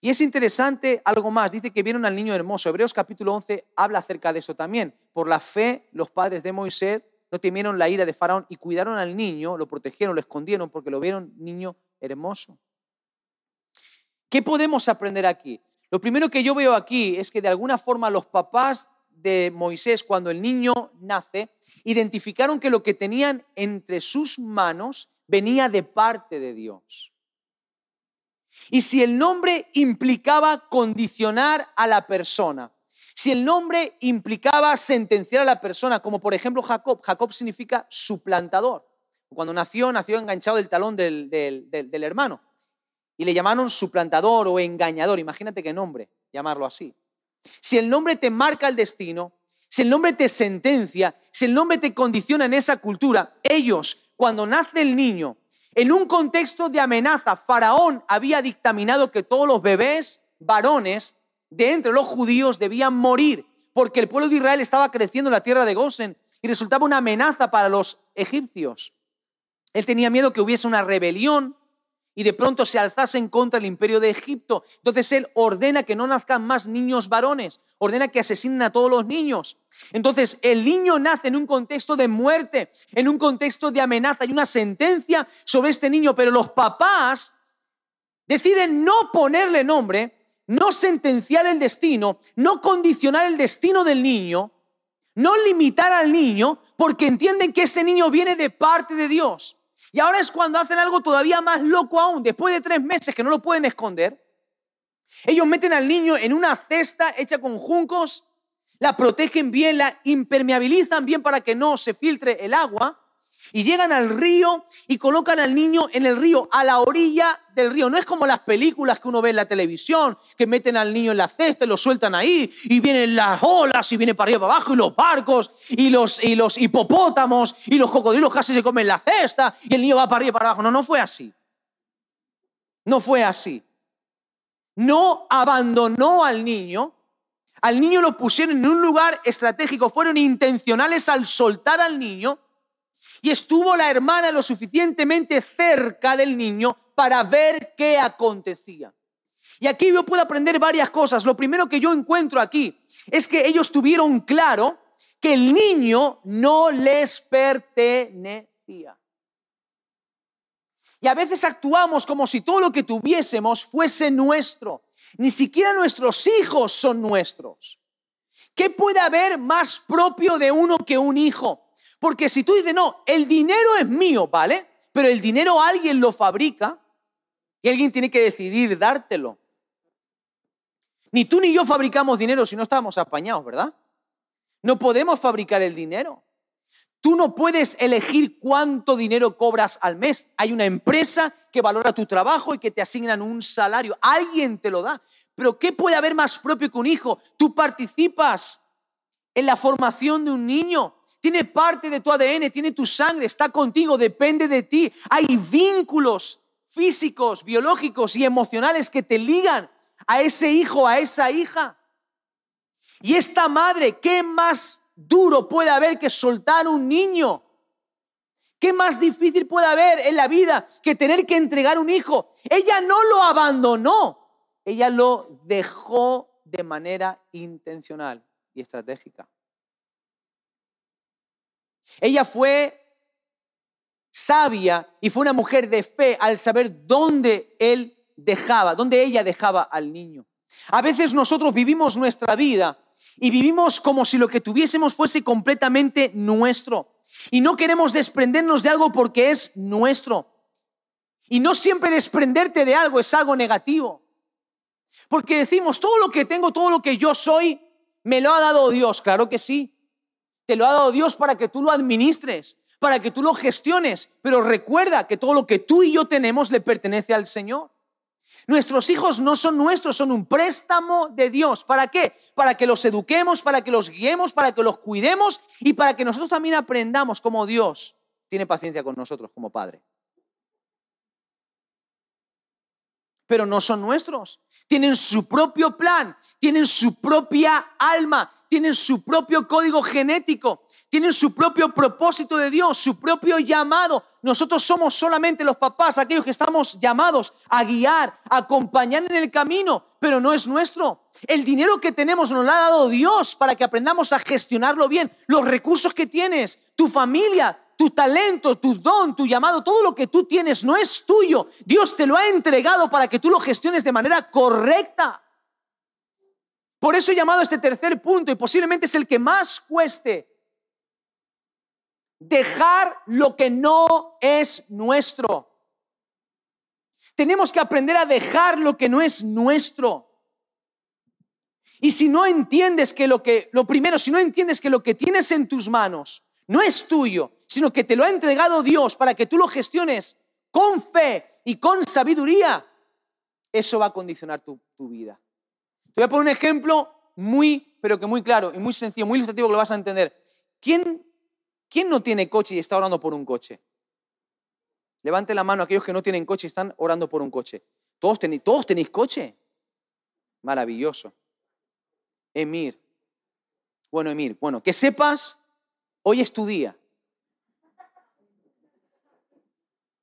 [SPEAKER 2] Y es interesante algo más, dice que vieron al niño hermoso. Hebreos capítulo 11 habla acerca de eso también. Por la fe, los padres de Moisés no temieron la ira de Faraón y cuidaron al niño, lo protegieron, lo escondieron porque lo vieron niño hermoso. ¿Qué podemos aprender aquí? Lo primero que yo veo aquí es que de alguna forma los papás de Moisés, cuando el niño nace, identificaron que lo que tenían entre sus manos venía de parte de Dios. Y si el nombre implicaba condicionar a la persona, si el nombre implicaba sentenciar a la persona, como por ejemplo Jacob, Jacob significa suplantador. Cuando nació, nació enganchado del talón del, del hermano y le llamaron suplantador o engañador. Imagínate qué nombre, llamarlo así. Si el nombre te marca el destino, si el nombre te sentencia, si el nombre te condiciona en esa cultura, ellos, cuando nace el niño, en un contexto de amenaza, Faraón había dictaminado que todos los bebés varones de entre los judíos debían morir, porque el pueblo de Israel estaba creciendo en la tierra de Gosen y resultaba una amenaza para los egipcios. Él tenía miedo que hubiese una rebelión y de pronto se alzasen contra el imperio de Egipto. Entonces él ordena que no nazcan más niños varones, ordena que asesinen a todos los niños. Entonces el niño nace en un contexto de muerte, en un contexto de amenaza y una sentencia sobre este niño, pero los papás deciden no ponerle nombre, no sentenciar el destino, no condicionar el destino del niño, no limitar al niño, porque entienden que ese niño viene de parte de Dios. Y ahora es cuando hacen algo todavía más loco aún, después de tres meses que no lo pueden esconder. Ellos meten al niño en una cesta hecha con juncos, la protegen bien, la impermeabilizan bien para que no se filtre el agua. Y llegan al río y colocan al niño en el río, a la orilla del río. No es como las películas que uno ve en la televisión, que meten al niño en la cesta y lo sueltan ahí, y vienen las olas, y viene para arriba, para abajo, y los barcos, y los, y los hipopótamos, y los cocodrilos casi se comen la cesta, y el niño va para arriba para abajo. No, no fue así. No fue así. No abandonó al niño, al niño lo pusieron en un lugar estratégico, fueron intencionales al soltar al niño y estuvo la hermana lo suficientemente cerca del niño para ver qué acontecía. Y aquí yo puedo aprender varias cosas. Lo primero que yo encuentro aquí es que ellos tuvieron claro que el niño no les pertenecía. Y a veces actuamos como si todo lo que tuviésemos fuese nuestro. Ni siquiera nuestros hijos son nuestros. ¿Qué puede haber más propio de uno que un hijo? Porque si tú dices, no, el dinero es mío, ¿vale? Pero el dinero alguien lo fabrica y alguien tiene que decidir dártelo. Ni tú ni yo fabricamos dinero si no estamos apañados, ¿verdad? No podemos fabricar el dinero. Tú no puedes elegir cuánto dinero cobras al mes. Hay una empresa que valora tu trabajo y que te asignan un salario. Alguien te lo da. Pero ¿qué puede haber más propio que un hijo? Tú participas en la formación de un niño tiene parte de tu ADN, tiene tu sangre, está contigo, depende de ti. Hay vínculos físicos, biológicos y emocionales que te ligan a ese hijo, a esa hija. Y esta madre, ¿qué más duro puede haber que soltar un niño? ¿Qué más difícil puede haber en la vida que tener que entregar un hijo? Ella no lo abandonó, ella lo dejó de manera intencional y estratégica. Ella fue sabia y fue una mujer de fe al saber dónde él dejaba, dónde ella dejaba al niño. A veces nosotros vivimos nuestra vida y vivimos como si lo que tuviésemos fuese completamente nuestro. Y no queremos desprendernos de algo porque es nuestro. Y no siempre desprenderte de algo es algo negativo. Porque decimos, todo lo que tengo, todo lo que yo soy, me lo ha dado Dios. Claro que sí. Te lo ha dado Dios para que tú lo administres, para que tú lo gestiones. Pero recuerda que todo lo que tú y yo tenemos le pertenece al Señor. Nuestros hijos no son nuestros, son un préstamo de Dios. ¿Para qué? Para que los eduquemos, para que los guiemos, para que los cuidemos y para que nosotros también aprendamos cómo Dios tiene paciencia con nosotros como Padre. Pero no son nuestros. Tienen su propio plan, tienen su propia alma, tienen su propio código genético, tienen su propio propósito de Dios, su propio llamado. Nosotros somos solamente los papás, aquellos que estamos llamados a guiar, a acompañar en el camino, pero no es nuestro. El dinero que tenemos nos lo ha dado Dios para que aprendamos a gestionarlo bien. Los recursos que tienes, tu familia, tu talento, tu don, tu llamado, todo lo que tú tienes no es tuyo. Dios te lo ha entregado para que tú lo gestiones de manera correcta. Por eso he llamado a este tercer punto y posiblemente es el que más cueste. Dejar lo que no es nuestro. Tenemos que aprender a dejar lo que no es nuestro. Y si no entiendes que lo que, lo primero, si no entiendes que lo que tienes en tus manos no es tuyo, sino que te lo ha entregado Dios para que tú lo gestiones con fe y con sabiduría, eso va a condicionar tu, tu vida. Te voy a poner un ejemplo muy, pero que muy claro y muy sencillo, muy ilustrativo que lo vas a entender. ¿Quién, quién no tiene coche y está orando por un coche? Levante la mano aquellos que no tienen coche y están orando por un coche. ¿Todos tenéis, ¿todos tenéis coche? Maravilloso. Emir. Bueno, Emir, bueno, que sepas, hoy es tu día.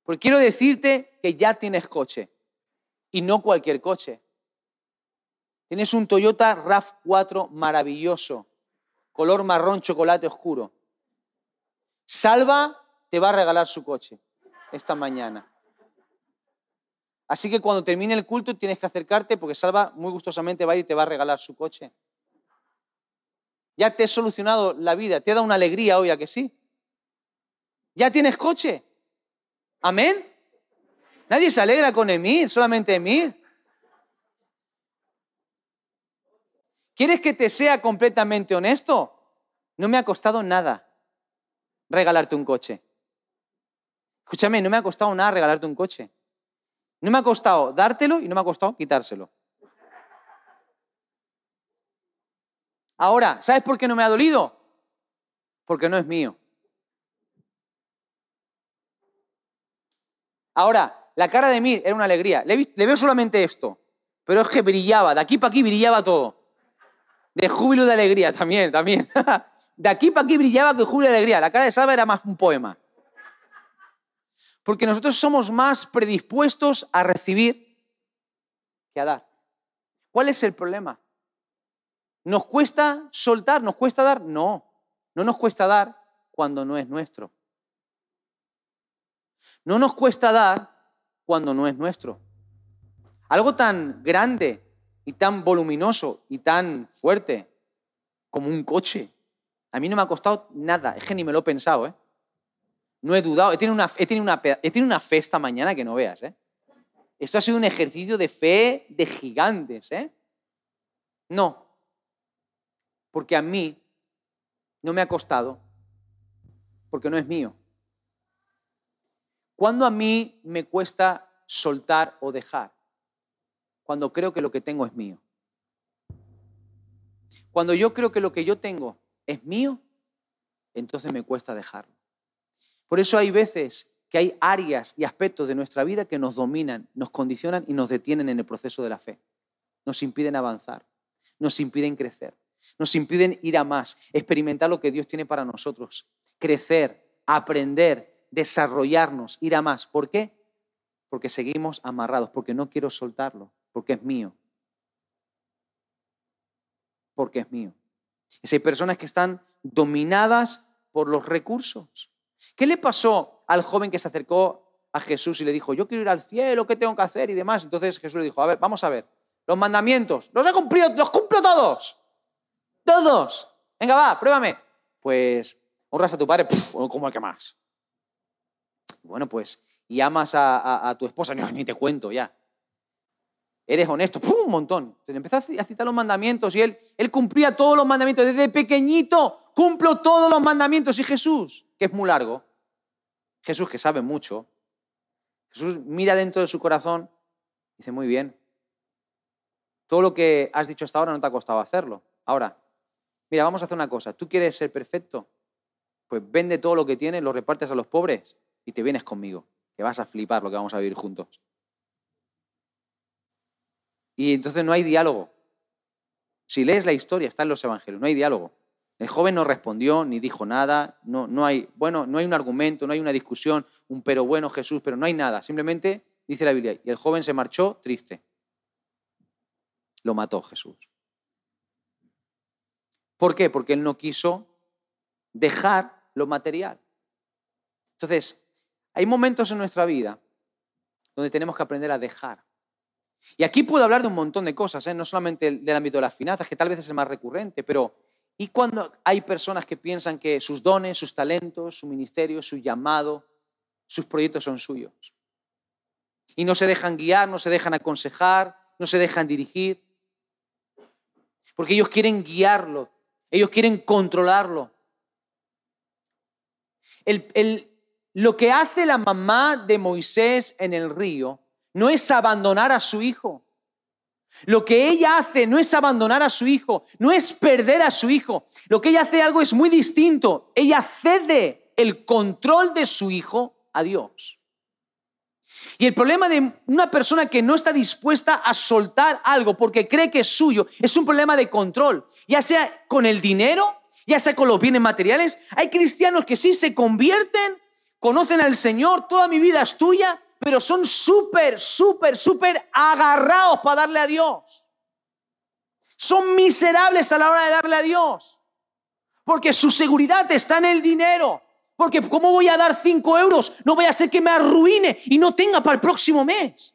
[SPEAKER 2] Porque quiero decirte que ya tienes coche. Y no cualquier coche. Tienes un Toyota RAV4 maravilloso, color marrón chocolate oscuro. Salva te va a regalar su coche esta mañana. Así que cuando termine el culto tienes que acercarte porque Salva muy gustosamente va a ir y te va a regalar su coche. Ya te he solucionado la vida, te dado una alegría hoy, ¿a que sí? Ya tienes coche. Amén. Nadie se alegra con Emir, solamente Emir. ¿Quieres que te sea completamente honesto? No me ha costado nada regalarte un coche. Escúchame, no me ha costado nada regalarte un coche. No me ha costado dártelo y no me ha costado quitárselo. Ahora, ¿sabes por qué no me ha dolido? Porque no es mío. Ahora, la cara de mí era una alegría. Le, veo solamente esto, pero es que brillaba, de aquí para aquí brillaba todo. De júbilo de alegría también, también. De aquí para aquí brillaba que júbilo de alegría. La cara de Salva era más un poema. Porque nosotros somos más predispuestos a recibir que a dar. ¿Cuál es el problema? ¿Nos cuesta soltar? ¿Nos cuesta dar? No, no nos cuesta dar cuando no es nuestro. No nos cuesta dar cuando no es nuestro. Algo tan grande y tan voluminoso y tan fuerte como un coche. A mí no me ha costado nada, es que ni me lo he pensado, ¿eh? No he dudado, he tenido una, he una, he una fe esta mañana que no veas, ¿eh? Esto ha sido un ejercicio de fe de gigantes, ¿eh? No, porque a mí no me ha costado, porque no es mío. ¿Cuándo a mí me cuesta soltar o dejar? Cuando creo que lo que tengo es mío. Cuando yo creo que lo que yo tengo es mío, entonces me cuesta dejarlo. Por eso hay veces que hay áreas y aspectos de nuestra vida que nos dominan, nos condicionan y nos detienen en el proceso de la fe. Nos impiden avanzar, nos impiden crecer nos impiden ir a más, experimentar lo que Dios tiene para nosotros, crecer, aprender, desarrollarnos, ir a más. ¿Por qué? Porque seguimos amarrados, porque no quiero soltarlo, porque es mío. Porque es mío. Y hay personas que están dominadas por los recursos. ¿Qué le pasó al joven que se acercó a Jesús y le dijo, yo quiero ir al cielo, ¿qué tengo que hacer? Y demás. Entonces Jesús le dijo, a ver, vamos a ver, los mandamientos, los he cumplido, los cumplo todos. Todos. Venga, va, pruébame. Pues honras a tu padre como el que más. Bueno, pues, y amas a, tu esposa, ni te cuento ya. Eres honesto, un montón. Se le a citar los mandamientos y él, él cumplía todos los mandamientos. Desde pequeñito cumplo todos los mandamientos. Y Jesús, que es muy largo, Jesús que sabe mucho, Jesús mira dentro de su corazón y dice, muy bien, todo lo que has dicho hasta ahora no te ha costado hacerlo. Ahora, mira, vamos a hacer una cosa, tú quieres ser perfecto, pues vende todo lo que tienes, lo repartes a los pobres y te vienes conmigo, que vas a flipar lo que vamos a vivir juntos. Y entonces no hay diálogo. Si lees la historia, está en los evangelios, no hay diálogo. El joven no respondió ni dijo nada, no, no, hay, bueno, no hay un argumento, no hay una discusión, un pero bueno Jesús, pero no hay nada. Simplemente dice la Biblia, y el joven se marchó triste. Lo mató Jesús. ¿Por qué? Porque él no quiso dejar lo material. Entonces, hay momentos en nuestra vida donde tenemos que aprender a dejar. Y aquí puedo hablar de un montón de cosas, ¿eh? no solamente del ámbito de las finanzas, que tal vez es el más recurrente, pero ¿y cuando hay personas que piensan que sus dones, sus talentos, su ministerio, su llamado, sus proyectos son suyos? Y no se dejan guiar, no se dejan aconsejar, no se dejan dirigir, porque ellos quieren guiarlo, ellos quieren controlarlo. lo que hace la mamá de Moisés en el río no es abandonar a su hijo. Lo que ella hace no es abandonar a su hijo, no es perder a su hijo. Lo que ella hace algo es muy distinto. Ella cede el control de su hijo a Dios. Y el problema de una persona que no está dispuesta a soltar algo porque cree que es suyo es un problema de control, ya sea con el dinero, ya sea con los bienes materiales. Hay cristianos que sí se convierten, conocen al Señor, toda mi vida es tuya, pero son súper, súper, súper agarrados para darle a Dios. Son miserables a la hora de darle a Dios, porque su seguridad está en el dinero. Porque ¿cómo voy a dar 5 euros? No voy a hacer que me arruine y no tenga para el próximo mes.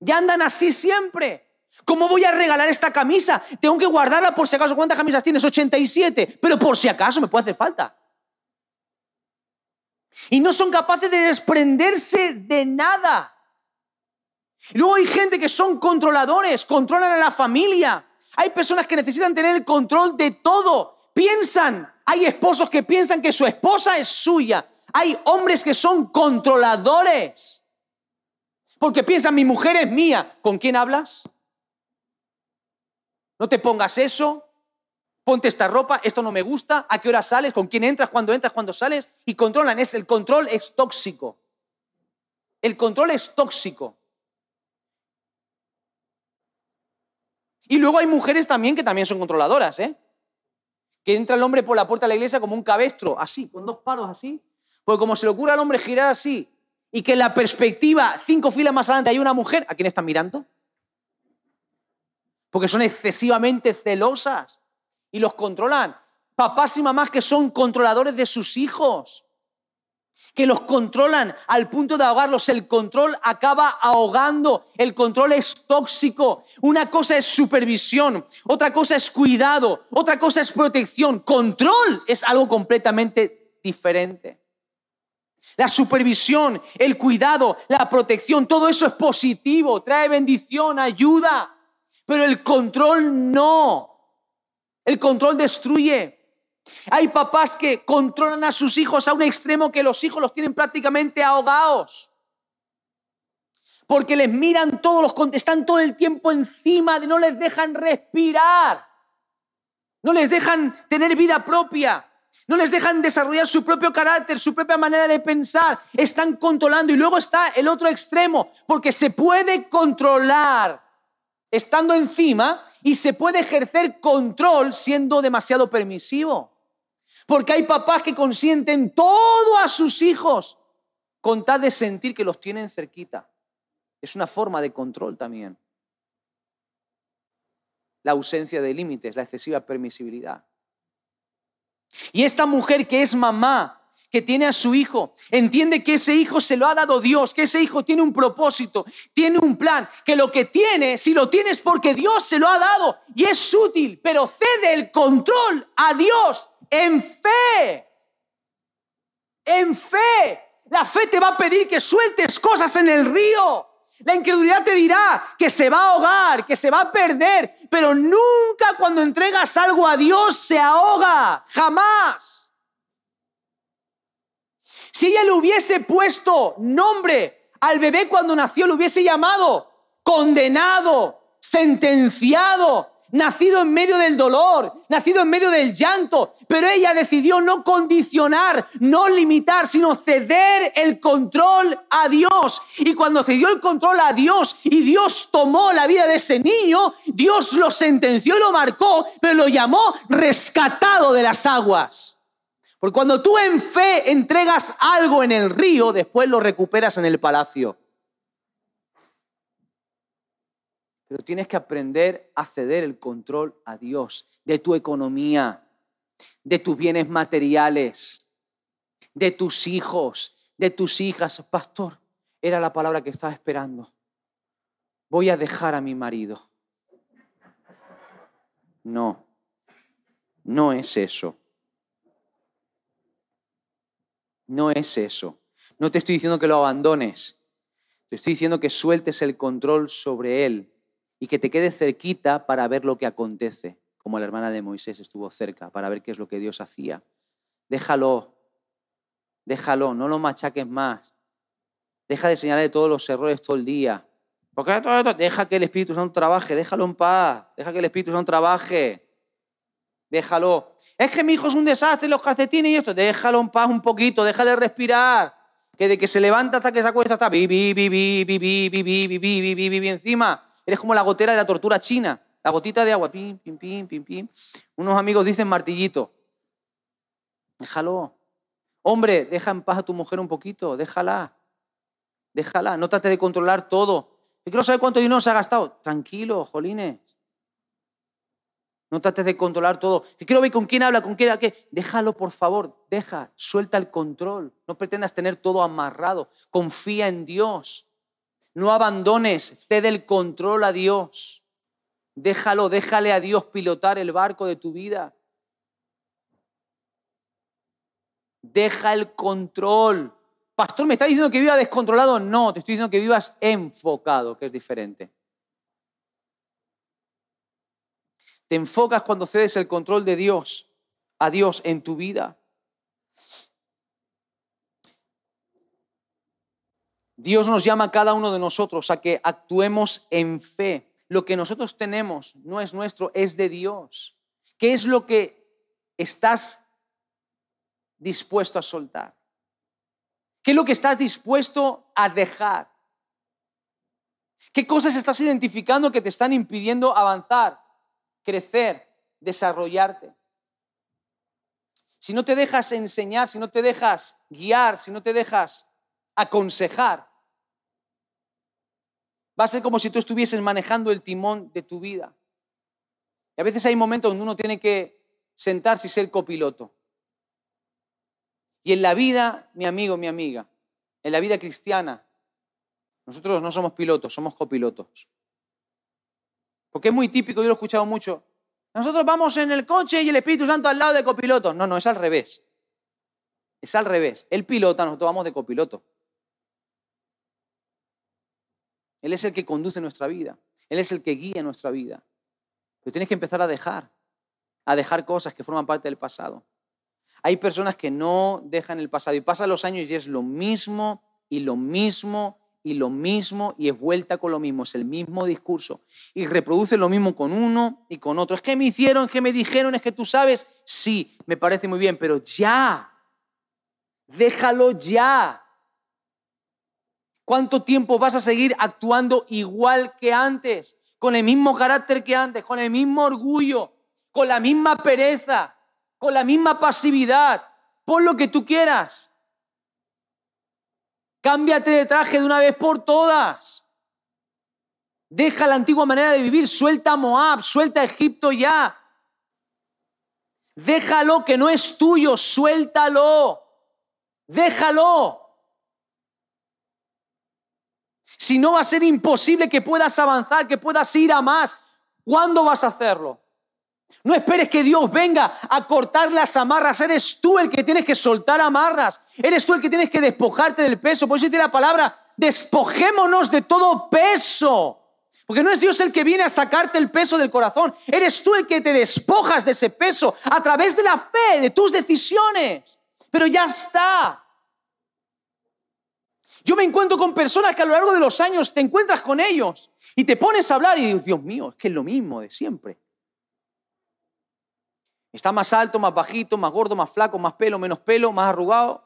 [SPEAKER 2] Ya andan así siempre. ¿Cómo voy a regalar esta camisa? Tengo que guardarla por si acaso. ¿Cuántas camisas tienes? 87. Pero por si acaso me puede hacer falta. Y no son capaces de desprenderse de nada. luego hay gente que son controladores, controlan a la familia. Hay personas que necesitan tener el control de todo. Piensan hay esposos que piensan que su esposa es suya. Hay hombres que son controladores. Porque piensan, mi mujer es mía. ¿Con quién hablas? No te pongas eso. Ponte esta ropa, esto no me gusta, a qué hora sales, con quién entras, cuándo entras, cuándo sales. Y controlan. Es, el control es tóxico. El control es tóxico. Y luego hay mujeres también que también son controladoras, ¿eh? Que entra el hombre por la puerta de la iglesia como un cabestro, así, con dos palos así. Porque como se le ocurre al hombre girar así y que en la perspectiva, cinco filas más adelante, hay una mujer, ¿a quién están mirando? Porque son excesivamente celosas y los controlan. Papás y mamás que son controladores de sus hijos que los controlan al punto de ahogarlos. El control acaba ahogando, el control es tóxico. Una cosa es supervisión, otra cosa es cuidado, otra cosa es protección. Control es algo completamente diferente. La supervisión, el cuidado, la protección, todo eso es positivo, trae bendición, ayuda. Pero el control no. El control destruye. Hay papás que controlan a sus hijos a un extremo que los hijos los tienen prácticamente ahogados. Porque les miran todos los están todo el tiempo encima, de no les dejan respirar. No les dejan tener vida propia. No les dejan desarrollar su propio carácter, su propia manera de pensar. Están controlando. Y luego está el otro extremo, porque se puede controlar estando encima y se puede ejercer control siendo demasiado permisivo. Porque hay papás que consienten todo a sus hijos con tal de sentir que los tienen cerquita. Es una forma de control también. La ausencia de límites, la excesiva permisibilidad. Y esta mujer que es mamá, que tiene a su hijo, entiende que ese hijo se lo ha dado Dios, que ese hijo tiene un propósito, tiene un plan, que lo que tiene, si lo tienes porque Dios se lo ha dado y es útil, pero cede el control a Dios en fe. En fe. La fe te va a pedir que sueltes cosas en el río. La incredulidad te dirá que se va a ahogar, que se va a perder, pero nunca cuando entregas algo a Dios se ahoga, jamás. Si ella le hubiese puesto nombre al bebé cuando nació, lo hubiese llamado condenado, sentenciado, nacido en medio del dolor, nacido en medio del llanto, pero ella decidió no condicionar, no limitar, sino ceder el control a Dios. Y cuando cedió el control a Dios y Dios tomó la vida de ese niño, Dios lo sentenció y lo marcó, pero lo llamó rescatado de las aguas. Porque cuando tú en fe entregas algo en el río, después lo recuperas en el palacio. Pero tienes que aprender a ceder el control a Dios de tu economía, de tus bienes materiales, de tus hijos, de tus hijas. Pastor, era la palabra que estaba esperando. Voy a dejar a mi marido. No, no es eso. No es eso. No te estoy diciendo que lo abandones. Te estoy diciendo que sueltes el control sobre él y que te quedes cerquita para ver lo que acontece, como la hermana de Moisés estuvo cerca, para ver qué es lo que Dios hacía. Déjalo, déjalo, no lo machaques más. Deja de señalarle todos los errores todo el día. Porque deja que el Espíritu Santo trabaje, déjalo en paz, deja que el Espíritu Santo trabaje. Déjalo. Es que mi hijo es un desastre, los calcetines y esto. Déjalo en paz un poquito, déjale respirar. Que de que se levanta hasta que se acuesta está bi, bi, bi, bi, bi, bi, bi, bi, bi, bi, encima. Eres como la gotera de la tortura china, la gotita de agua, pim, pim, pim, pim, pim. Unos amigos dicen martillito. Déjalo. Hombre, deja en paz a tu mujer un poquito, déjala. Déjala, no trate de controlar todo. Yo quiero saber cuánto dinero se ha gastado. Tranquilo, jolines. No trates de controlar todo. Quiero ver con quién habla, con quién qué. Déjalo, por favor. Deja, suelta el control. No pretendas tener todo amarrado. Confía en Dios. No abandones, cede el control a Dios. Déjalo, déjale a Dios pilotar el barco de tu vida. Deja el control. Pastor, ¿me está diciendo que viva descontrolado? No, te estoy diciendo que vivas enfocado, que es diferente. Te enfocas cuando cedes el control de Dios a Dios en tu vida. Dios nos llama a cada uno de nosotros a que actuemos en fe. Lo que nosotros tenemos no es nuestro, es de Dios. ¿Qué es lo que estás dispuesto a soltar? ¿Qué es lo que estás dispuesto a dejar? ¿Qué cosas estás identificando que te están impidiendo avanzar, crecer, desarrollarte? Si no te dejas enseñar, si no te dejas guiar, si no te dejas aconsejar, va a ser como si tú estuvieses manejando el timón de tu vida. Y a veces hay momentos donde uno tiene que sentarse y ser copiloto. Y en la vida, mi amigo, mi amiga, en la vida cristiana, nosotros no somos pilotos, somos copilotos. Porque es muy típico, yo lo he escuchado mucho. Nosotros vamos en el coche y el Espíritu Santo al lado de copiloto. No, no, es al revés. Es al revés. Él pilota, nosotros vamos de copiloto. Él es el que conduce nuestra vida. Él es el que guía nuestra vida. Pero tienes que empezar a dejar, a dejar cosas que forman parte del pasado. Hay personas que no dejan el pasado y pasan los años y es lo mismo y lo mismo y lo mismo y es vuelta con lo mismo, es el mismo discurso y reproduce lo mismo con uno y con otro. Es que me hicieron, es que me dijeron, es que tú sabes, sí, me parece muy bien, pero ya, déjalo ya. ¿Cuánto tiempo vas a seguir actuando igual que antes? Con el mismo carácter que antes, con el mismo orgullo, con la misma pereza, con la misma pasividad. Pon lo que tú quieras. Cámbiate de traje de una vez por todas. Deja la antigua manera de vivir. Suelta Moab, suelta Egipto ya. Déjalo que no es tuyo, suéltalo. Déjalo. Si no va a ser imposible que puedas avanzar, que puedas ir a más. ¿Cuándo vas a hacerlo? No esperes que Dios venga a cortar las amarras. Eres tú el que tienes que soltar amarras. Eres tú el que tienes que despojarte del peso. Por eso dice la palabra, despojémonos de todo peso. Porque no es Dios el que viene a sacarte el peso del corazón. Eres tú el que te despojas de ese peso a través de la fe, de tus decisiones. Pero ya está. Yo me encuentro con personas que a lo largo de los años te encuentras con ellos y te pones a hablar y dices, Dios mío, es que es lo mismo de siempre. Está más alto, más bajito, más gordo, más flaco, más pelo, menos pelo, más arrugado,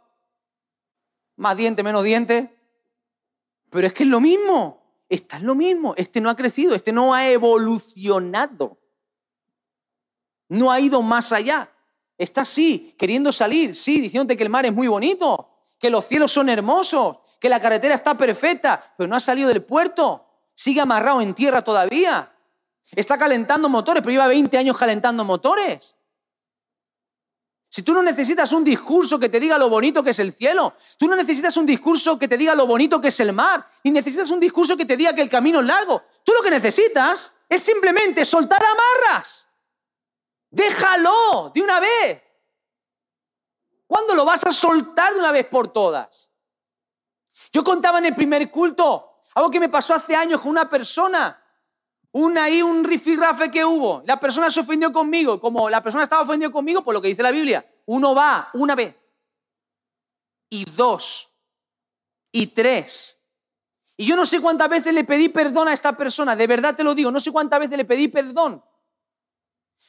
[SPEAKER 2] más diente, menos diente. Pero es que es lo mismo. Está es lo mismo. Este no ha crecido, este no ha evolucionado. No ha ido más allá. Está así, queriendo salir, sí, diciéndote que el mar es muy bonito, que los cielos son hermosos, que la carretera está perfecta, pero no ha salido del puerto, sigue amarrado en tierra todavía. Está calentando motores, pero lleva 20 años calentando motores. Si tú no necesitas un discurso que te diga lo bonito que es el cielo, tú no necesitas un discurso que te diga lo bonito que es el mar, ni necesitas un discurso que te diga que el camino es largo. Tú lo que necesitas es simplemente soltar amarras. Déjalo de una vez. ¿Cuándo lo vas a soltar de una vez por todas? Yo contaba en el primer culto algo que me pasó hace años con una persona. Una ahí, un rifirrafe que hubo. La persona se ofendió conmigo. Como la persona estaba ofendida conmigo, por lo que dice la Biblia, uno va una vez. Y dos. Y tres. Y yo no sé cuántas veces le pedí perdón a esta persona. De verdad te lo digo. No sé cuántas veces le pedí perdón.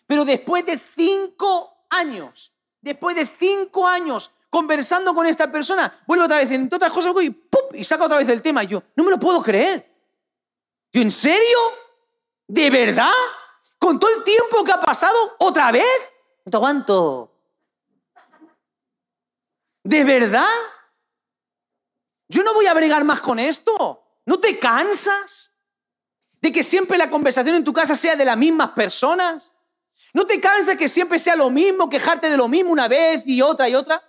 [SPEAKER 2] Pero después de cinco años, después de cinco años, conversando con esta persona, vuelve otra vez, entre otras cosas, y, y saca otra vez el tema. Y yo, no me lo puedo creer. Yo, ¿en serio? ¿De verdad? ¿Con todo el tiempo que ha pasado otra vez? No te aguanto. ¿De verdad? Yo no voy a bregar más con esto. ¿No te cansas? ¿De que siempre la conversación en tu casa sea de las mismas personas? ¿No te cansas que siempre sea lo mismo, quejarte de lo mismo una vez y otra y otra?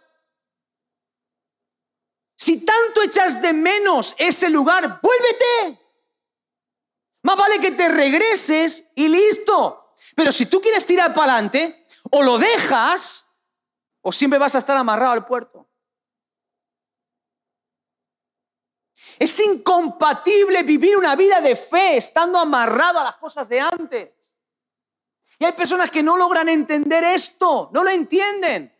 [SPEAKER 2] Si tanto echas de menos ese lugar, vuélvete. Más vale que te regreses y listo. Pero si tú quieres tirar para adelante, o lo dejas, o siempre vas a estar amarrado al puerto. Es incompatible vivir una vida de fe estando amarrado a las cosas de antes. Y hay personas que no logran entender esto, no lo entienden.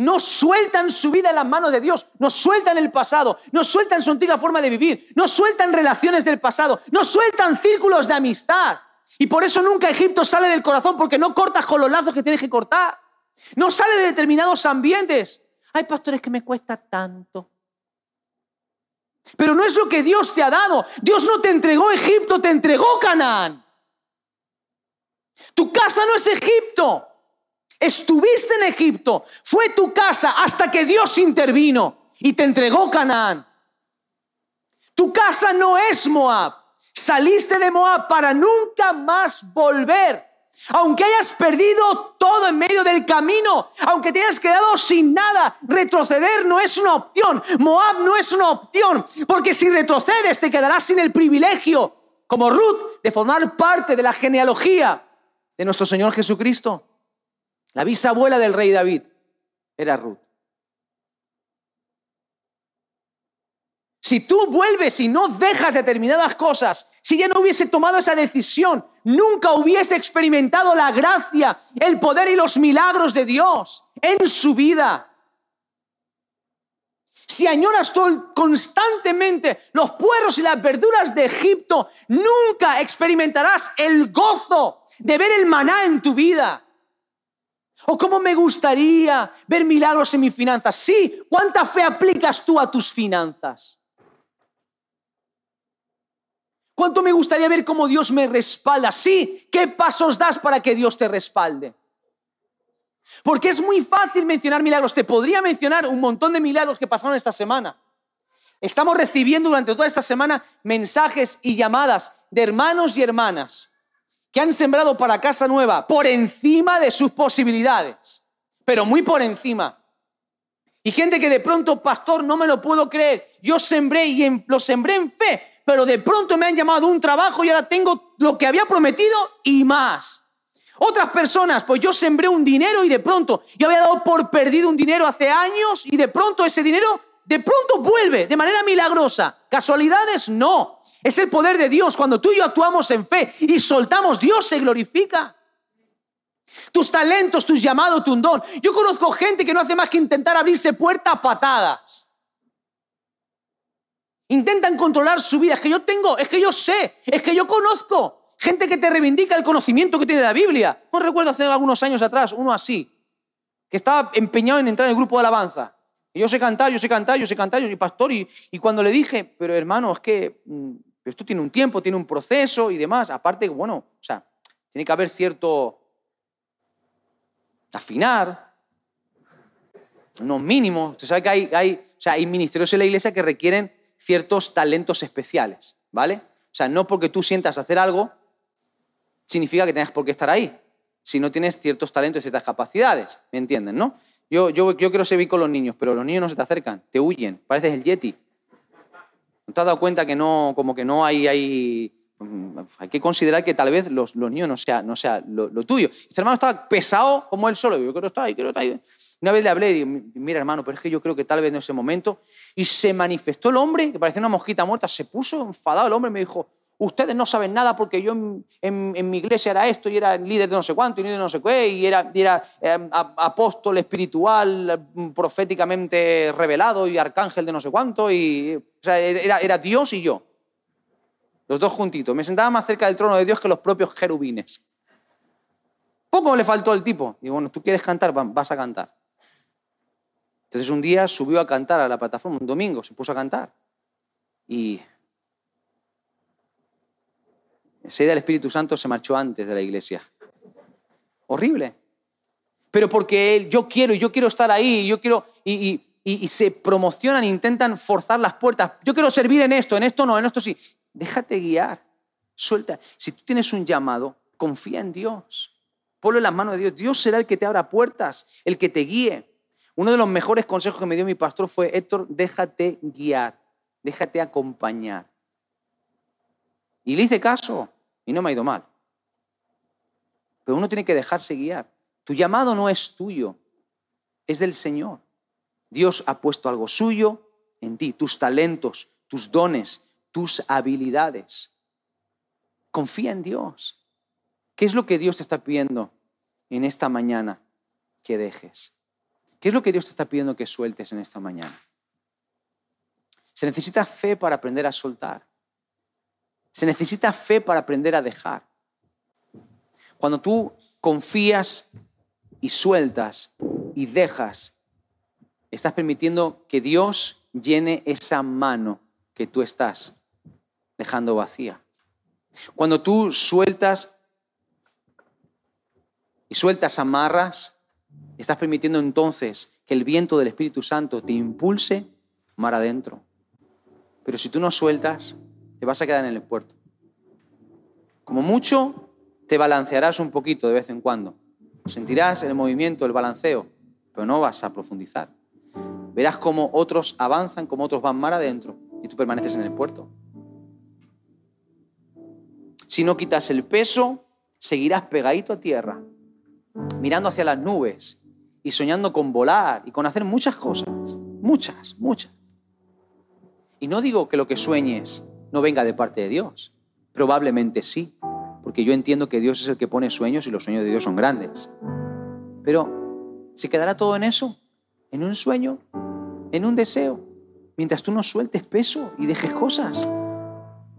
[SPEAKER 2] No sueltan su vida en las manos de Dios, no sueltan el pasado, no sueltan su antigua forma de vivir, no sueltan relaciones del pasado, no sueltan círculos de amistad. Y por eso nunca Egipto sale del corazón, porque no cortas con los lazos que tienes que cortar. No sale de determinados ambientes. Hay pastores que me cuesta tanto. Pero no es lo que Dios te ha dado. Dios no te entregó Egipto, te entregó Canaán. Tu casa no es Egipto. Estuviste en Egipto, fue tu casa hasta que Dios intervino y te entregó Canaán. Tu casa no es Moab. Saliste de Moab para nunca más volver. Aunque hayas perdido todo en medio del camino, aunque te hayas quedado sin nada, retroceder no es una opción. Moab no es una opción, porque si retrocedes te quedarás sin el privilegio, como Ruth, de formar parte de la genealogía de nuestro Señor Jesucristo. La bisabuela del rey David era Ruth. Si tú vuelves y no dejas determinadas cosas, si ya no hubiese tomado esa decisión, nunca hubiese experimentado la gracia, el poder y los milagros de Dios en su vida. Si añoras tú constantemente los puerros y las verduras de Egipto, nunca experimentarás el gozo de ver el maná en tu vida. O cómo me gustaría ver milagros en mis finanzas. Sí, ¿cuánta fe aplicas tú a tus finanzas? ¿Cuánto me gustaría ver cómo Dios me respalda? Sí, ¿qué pasos das para que Dios te respalde? Porque es muy fácil mencionar milagros. Te podría mencionar un montón de milagros que pasaron esta semana. Estamos recibiendo durante toda esta semana mensajes y llamadas de hermanos y hermanas que han sembrado para casa nueva por encima de sus posibilidades, pero muy por encima. Y gente que de pronto, pastor, no me lo puedo creer, yo sembré y lo sembré en fe, pero de pronto me han llamado un trabajo y ahora tengo lo que había prometido y más. Otras personas, pues yo sembré un dinero y de pronto yo había dado por perdido un dinero hace años y de pronto ese dinero de pronto vuelve de manera milagrosa. ¿Casualidades? No. Es el poder de Dios. Cuando tú y yo actuamos en fe y soltamos, Dios se glorifica. Tus talentos, tus llamados, tu don. Yo conozco gente que no hace más que intentar abrirse puertas patadas. Intentan controlar su vida. Es que yo tengo, es que yo sé, es que yo conozco. Gente que te reivindica el conocimiento que tiene de la Biblia. No recuerdo hace algunos años atrás, uno así, que estaba empeñado en entrar en el grupo de alabanza. yo sé cantar, yo sé cantar, yo sé cantar, yo soy pastor. Y, y cuando le dije, pero hermano, es que mm, pero esto tiene un tiempo, tiene un proceso y demás. Aparte, bueno, o sea, tiene que haber cierto afinar, unos mínimos. Usted sabe que hay, hay, o sea, hay ministerios en la iglesia que requieren ciertos talentos especiales, ¿vale? O sea, no porque tú sientas hacer algo, significa que tengas por qué estar ahí. Si no tienes ciertos talentos y ciertas capacidades, ¿me entienden, no? Yo, yo, yo quiero servir con los niños, pero los niños no se te acercan, te huyen, pareces el Yeti. ¿No te has dado cuenta que no, como que no hay, hay, hay que considerar que tal vez los, los niños no sea, no sea lo, tuyo? Este hermano estaba pesado como él solo. Yo quiero estar ahí, quiero estar ahí. Una vez le hablé y digo, mira hermano, pero es que yo creo que tal vez en ese momento. Y se manifestó el hombre, que parecía una mosquita muerta, se puso enfadado el hombre y me dijo, ustedes no saben nada porque yo en, mi iglesia era esto y era líder de no sé cuánto y líder de no sé qué y era, em, apóstol espiritual proféticamente revelado y arcángel de no sé cuánto y sea, era, era Dios y yo. Los dos juntitos. Me sentaba más cerca del trono de Dios que los propios querubines. Poco le faltó al tipo. Digo, bueno, tú quieres cantar, vas a cantar. Entonces un día subió a cantar a la plataforma, un domingo, se puso a cantar. Y ese día el Espíritu Santo se marchó antes de la iglesia. Horrible. Pero porque él, yo quiero, yo quiero estar ahí, yo quiero, y, y, se promocionan, intentan forzar las puertas. Yo quiero servir en esto, en esto no, en esto sí. Déjate guiar, suelta. Si tú tienes un llamado, confía en Dios. Ponlo en las manos de Dios. Dios será el que te abra puertas, el que te guíe. Uno de los mejores consejos que me dio mi pastor fue, Héctor, déjate guiar, déjate acompañar. Y le hice caso y no me ha ido mal. Pero uno tiene que dejarse guiar. Tu llamado no es tuyo, es del Señor. Dios ha puesto algo suyo en ti, tus talentos, tus dones, tus habilidades. Confía en Dios. ¿Qué es lo que Dios te está pidiendo en esta mañana que dejes? ¿Qué es lo que Dios te está pidiendo que sueltes en esta mañana? Se necesita fe para aprender a soltar. Se necesita fe para aprender a dejar. Cuando tú confías y sueltas y dejas, estás permitiendo que Dios llene esa mano que tú estás dejando vacía. Cuando tú sueltas y sueltas amarras, estás permitiendo entonces que el viento del Espíritu Santo te impulse mar adentro. Pero si tú no sueltas, te vas a quedar en el puerto. Como mucho, te balancearás un poquito de vez en cuando. Sentirás el movimiento, el balanceo, pero no vas a profundizar. Verás cómo otros avanzan, cómo otros van mar adentro y tú permaneces en el puerto. Si no quitas el peso, seguirás pegadito a tierra, mirando hacia las nubes y soñando con volar y con hacer muchas cosas, muchas, muchas. Y no digo que lo que sueñes no venga de parte de Dios, probablemente sí, porque yo entiendo que Dios es el que pone sueños y los sueños de Dios son grandes. Pero, ¿se quedará todo en eso? ¿En un sueño? ¿En un deseo? Mientras tú no sueltes peso y dejes cosas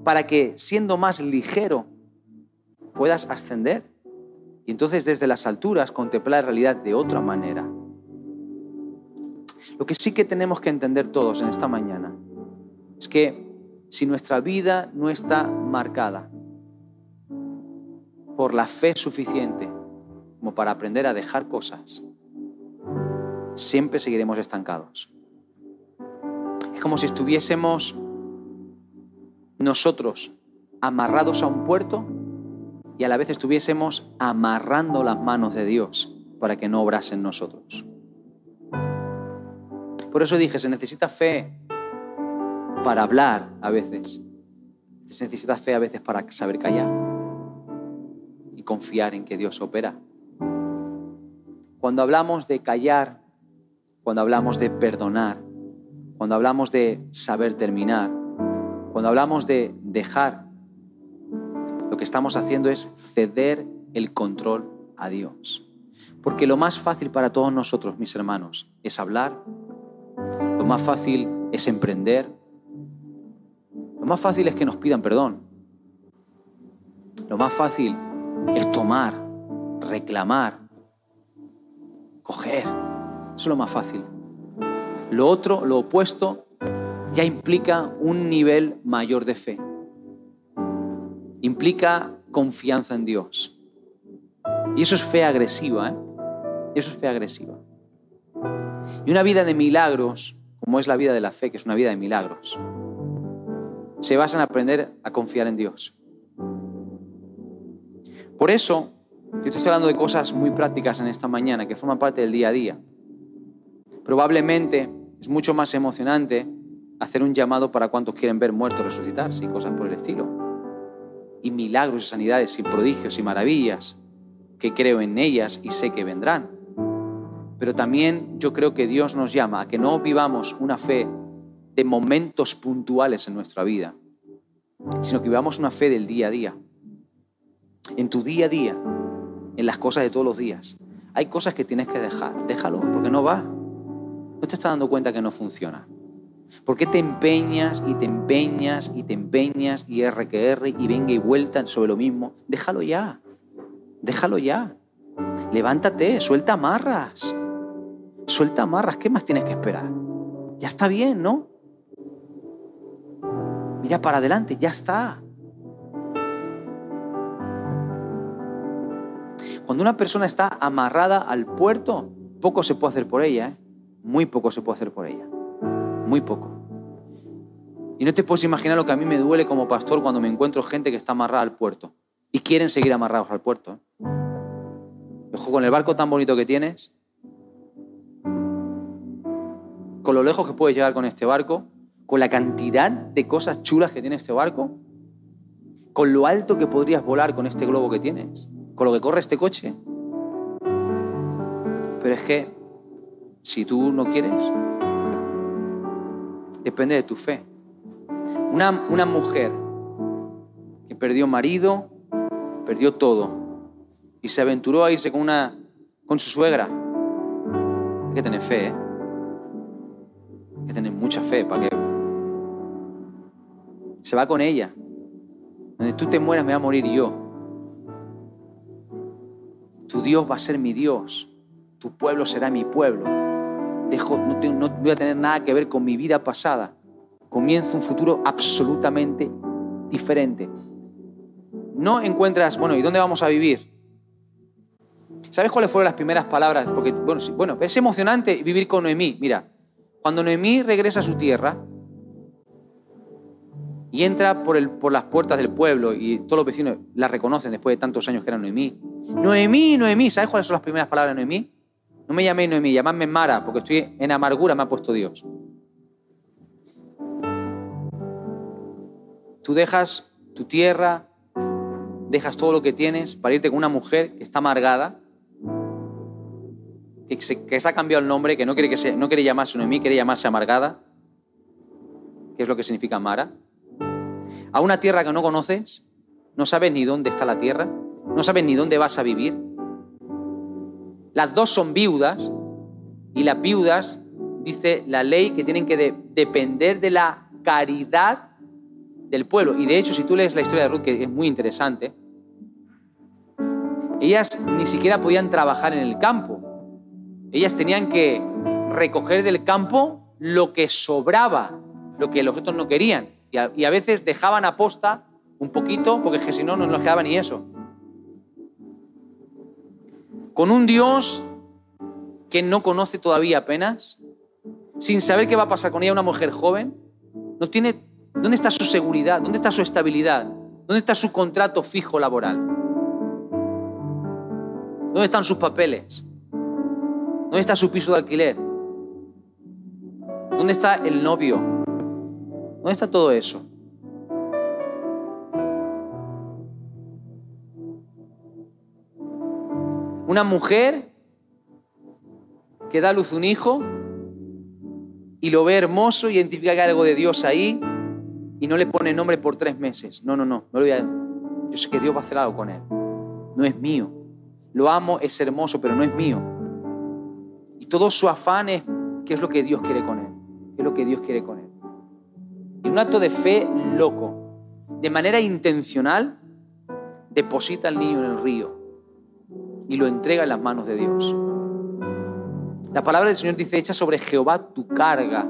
[SPEAKER 2] para que siendo más ligero puedas ascender y entonces desde las alturas contemplar la realidad de otra manera. Lo que sí que tenemos que entender todos en esta mañana es que si nuestra vida no está marcada por la fe suficiente como para aprender a dejar cosas, siempre seguiremos estancados. Es como si estuviésemos nosotros amarrados a un puerto y a la vez estuviésemos amarrando las manos de Dios para que no obrase en nosotros. Por eso dije, se necesita fe para hablar a veces. Se necesita fe a veces para saber callar y confiar en que Dios opera. Cuando hablamos de callar, cuando hablamos de perdonar, cuando hablamos de saber terminar, cuando hablamos de dejar, lo que estamos haciendo es ceder el control a Dios. Porque lo más fácil para todos nosotros, mis hermanos, es hablar. Lo más fácil es emprender. Lo más fácil es que nos pidan perdón. Lo más fácil es tomar, reclamar, coger. Eso es lo más fácil. Lo otro, lo opuesto, ya implica un nivel mayor de fe. Implica confianza en Dios. Y eso es fe agresiva, ¿eh? Eso es fe agresiva. Y una vida de milagros, como es la vida de la fe, que es una vida de milagros, se basa en aprender a confiar en Dios. Por eso, yo estoy hablando de cosas muy prácticas en esta mañana, que forman parte del día a día. Probablemente es mucho más emocionante hacer un llamado para cuantos quieren ver muertos resucitarse y cosas por el estilo. Y milagros y sanidades y prodigios y maravillas, que creo en ellas y sé que vendrán. Pero también yo creo que Dios nos llama a que no vivamos una fe de momentos puntuales en nuestra vida, sino que vivamos una fe del día a día. En tu día a día, en las cosas de todos los días. Hay cosas que tienes que dejar. Déjalo, porque no va. No te estás dando cuenta que no funciona. ¿Por qué te empeñas y te empeñas y te empeñas y R que R y venga y vuelta sobre lo mismo? Déjalo ya. Déjalo ya. Levántate, suelta amarras. Suelta amarras. ¿Qué más tienes que esperar? Ya está bien, ¿no? Mira para adelante, ya está. Cuando una persona está amarrada al puerto, poco se puede hacer por ella, ¿eh? muy poco se puede hacer por ella muy poco. Y no te puedes imaginar lo que a mí me duele como pastor cuando me encuentro gente que está amarrada al puerto y quieren seguir amarrados al puerto. ¿eh? Ojo, con el barco tan bonito que tienes, con lo lejos que puedes llegar con este barco, con la cantidad de cosas chulas que tiene este barco, con lo alto que podrías volar con este globo que tienes, con lo que corre este coche. Pero es que si tú no quieres, depende de tu fe. Una, una mujer que perdió marido, perdió todo y se aventuró a irse con, una, con su suegra Hay que tener fe, ¿eh? Hay que tener mucha fe para que... Se va con ella. Donde tú te mueras me va a morir yo. Tu Dios va a ser mi Dios. Tu pueblo será mi pueblo. Dejo, no, no voy a tener nada que ver con mi vida pasada. Comienza un futuro absolutamente diferente. No encuentras, bueno, ¿y dónde vamos a vivir? ¿Sabes cuáles fueron las primeras palabras? Porque, bueno, bueno, es emocionante vivir con Noemí. Mira, cuando Noemí regresa a su tierra y entra por, el, por las puertas del pueblo y todos los vecinos la reconocen después de tantos años que era Noemí. Noemí, Noemí, ¿sabes cuáles son las primeras palabras de Noemí? No me llaméis Noemí, llamadme Mara, porque estoy en amargura, me ha puesto Dios. Tú dejas tu tierra, dejas todo lo que tienes para irte con una mujer que está amargada, que se, ha cambiado el nombre, que no quiere, que se, no quiere llamarse Noemí, quiere llamarse amargada, que es lo que significa Mara, a una tierra que no conoces, no sabes ni dónde está la tierra, no sabes ni dónde vas a vivir. Las dos son viudas y las viudas, dice la ley, que tienen que depender de la caridad del pueblo. Y de hecho, si tú lees la historia de Ruth, que es muy interesante, ellas ni siquiera podían trabajar en el campo. Ellas tenían que recoger del campo lo que sobraba, lo que los otros no querían. Y a, veces dejaban a posta un poquito, porque si no, no nos quedaba ni eso. Con un Dios que no conoce todavía apenas, sin saber qué va a pasar con ella, una mujer joven, no tiene ¿Dónde está su seguridad? ¿Dónde está su estabilidad? ¿Dónde está su contrato fijo laboral? ¿Dónde están sus papeles? ¿Dónde está su piso de alquiler? ¿Dónde está el novio? ¿Dónde está todo eso? Una mujer que da a luz un hijo y lo ve hermoso, identifica que hay algo de Dios ahí y no le pone nombre por tres meses. No, no, no, no lo voy a... Yo sé que Dios va a hacer algo con él. No es mío. Lo amo, es hermoso, pero no es mío. Y todo su afán es qué es lo que Dios quiere con él. ¿Qué es lo que Dios quiere con él? Y un acto de fe loco, de manera intencional, deposita al niño en el río y lo entrega en las manos de Dios. La palabra del Señor dice, echa sobre Jehová tu carga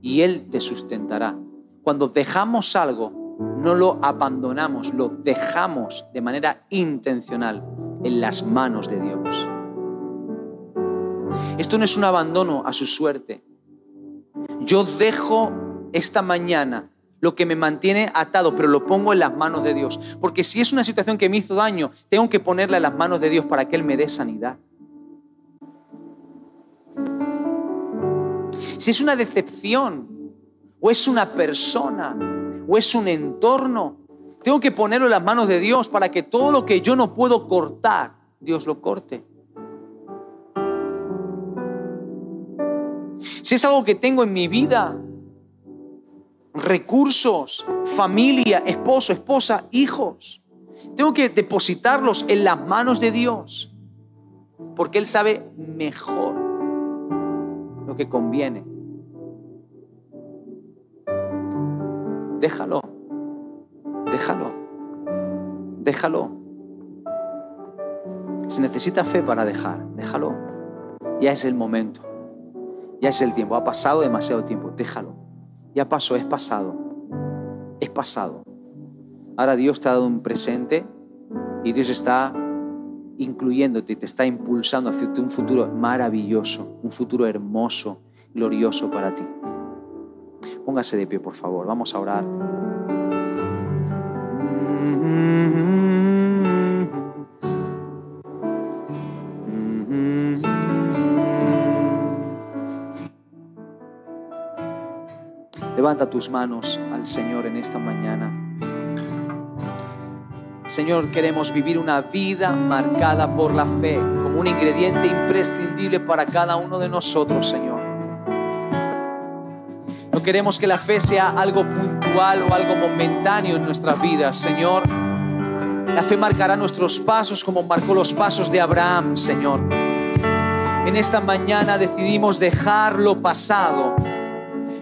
[SPEAKER 2] y Él te sustentará. Cuando dejamos algo, no lo abandonamos, lo dejamos de manera intencional en las manos de Dios. Esto no es un abandono a su suerte. Yo dejo esta mañana lo que me mantiene atado, pero lo pongo en las manos de Dios. Porque si es una situación que me hizo daño, tengo que ponerla en las manos de Dios para que Él me dé sanidad. Si es una decepción, o es una persona, o es un entorno. Tengo que ponerlo en las manos de Dios para que todo lo que yo no puedo cortar, Dios lo corte. Si es algo que tengo en mi vida, recursos, familia, esposo, esposa, hijos, tengo que depositarlos en las manos de Dios, porque Él sabe mejor lo que conviene. Déjalo. Déjalo. Déjalo. Se necesita fe para dejar. Déjalo. Ya es el momento. Ya es el tiempo. Ha pasado demasiado tiempo. Déjalo. Ya pasó, es pasado. Es pasado. Ahora Dios te ha dado un presente y Dios está incluyéndote, te está impulsando hacia un futuro maravilloso, un futuro hermoso, glorioso para ti. Póngase de pie, por favor. Vamos a orar. Levanta tus manos al Señor en esta mañana. Señor, queremos vivir una vida marcada por la fe como un ingrediente imprescindible para cada uno de nosotros, Señor. No queremos que la fe sea algo puntual o algo momentáneo en nuestras vidas, Señor. La fe marcará nuestros pasos como marcó los pasos de Abraham, Señor. En esta mañana decidimos dejar lo pasado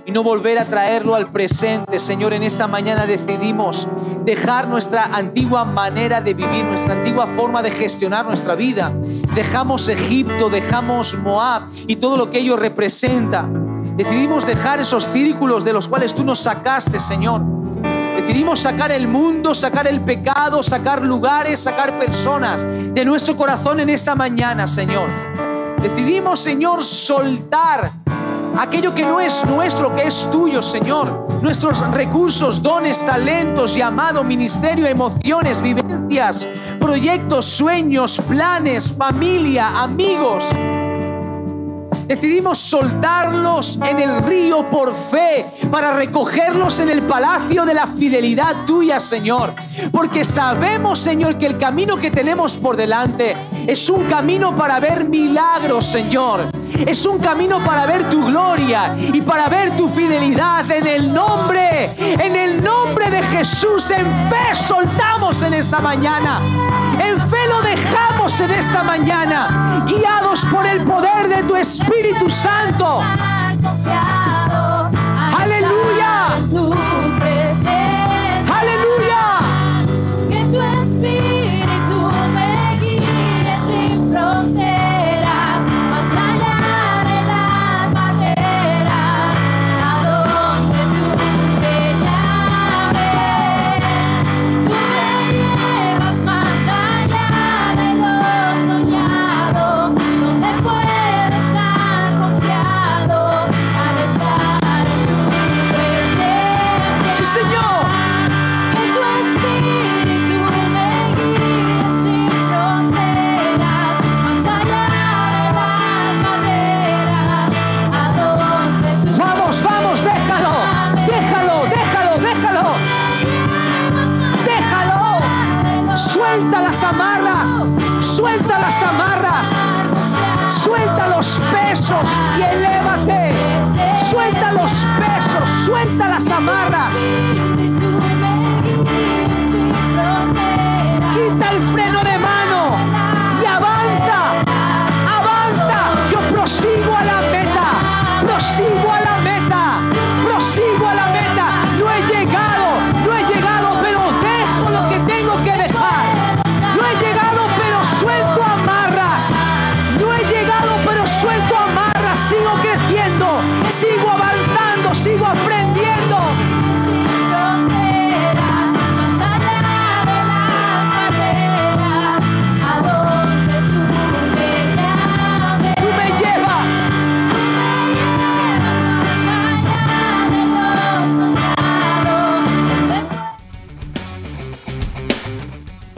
[SPEAKER 2] y no volver a traerlo al presente. Señor, en esta mañana decidimos dejar nuestra antigua manera de vivir, nuestra antigua forma de gestionar nuestra vida. Dejamos Egipto, dejamos Moab y todo lo que ello representa. Decidimos dejar esos círculos de los cuales tú nos sacaste, Señor. Decidimos sacar el mundo, sacar el pecado, sacar lugares, sacar personas de nuestro corazón en esta mañana, Señor. Decidimos, Señor, soltar aquello que no es nuestro, que es tuyo, Señor. Nuestros recursos, dones, talentos, llamado, ministerio, emociones, vivencias, proyectos, sueños, planes, familia, amigos. Decidimos soltarlos en el río por fe para recogerlos en el palacio de la fidelidad tuya, Señor. Porque sabemos, Señor, que el camino que tenemos por delante es un camino para ver milagros, Señor. Es un camino para ver tu gloria y para ver tu fidelidad en el nombre, en el nombre de Jesús. En fe soltamos en esta mañana. En fe lo dejamos en esta mañana, guiados por el poder de tu Espíritu Santo.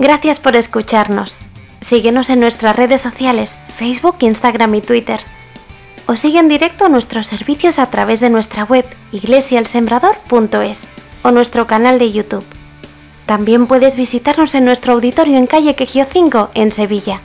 [SPEAKER 1] Gracias por escucharnos. Síguenos en nuestras redes sociales, Facebook, Instagram y Twitter. O sigue en directo nuestros servicios a través de nuestra web iglesialsembrador.es o nuestro canal de YouTube. También puedes visitarnos en nuestro auditorio en calle Quejío 5 en Sevilla.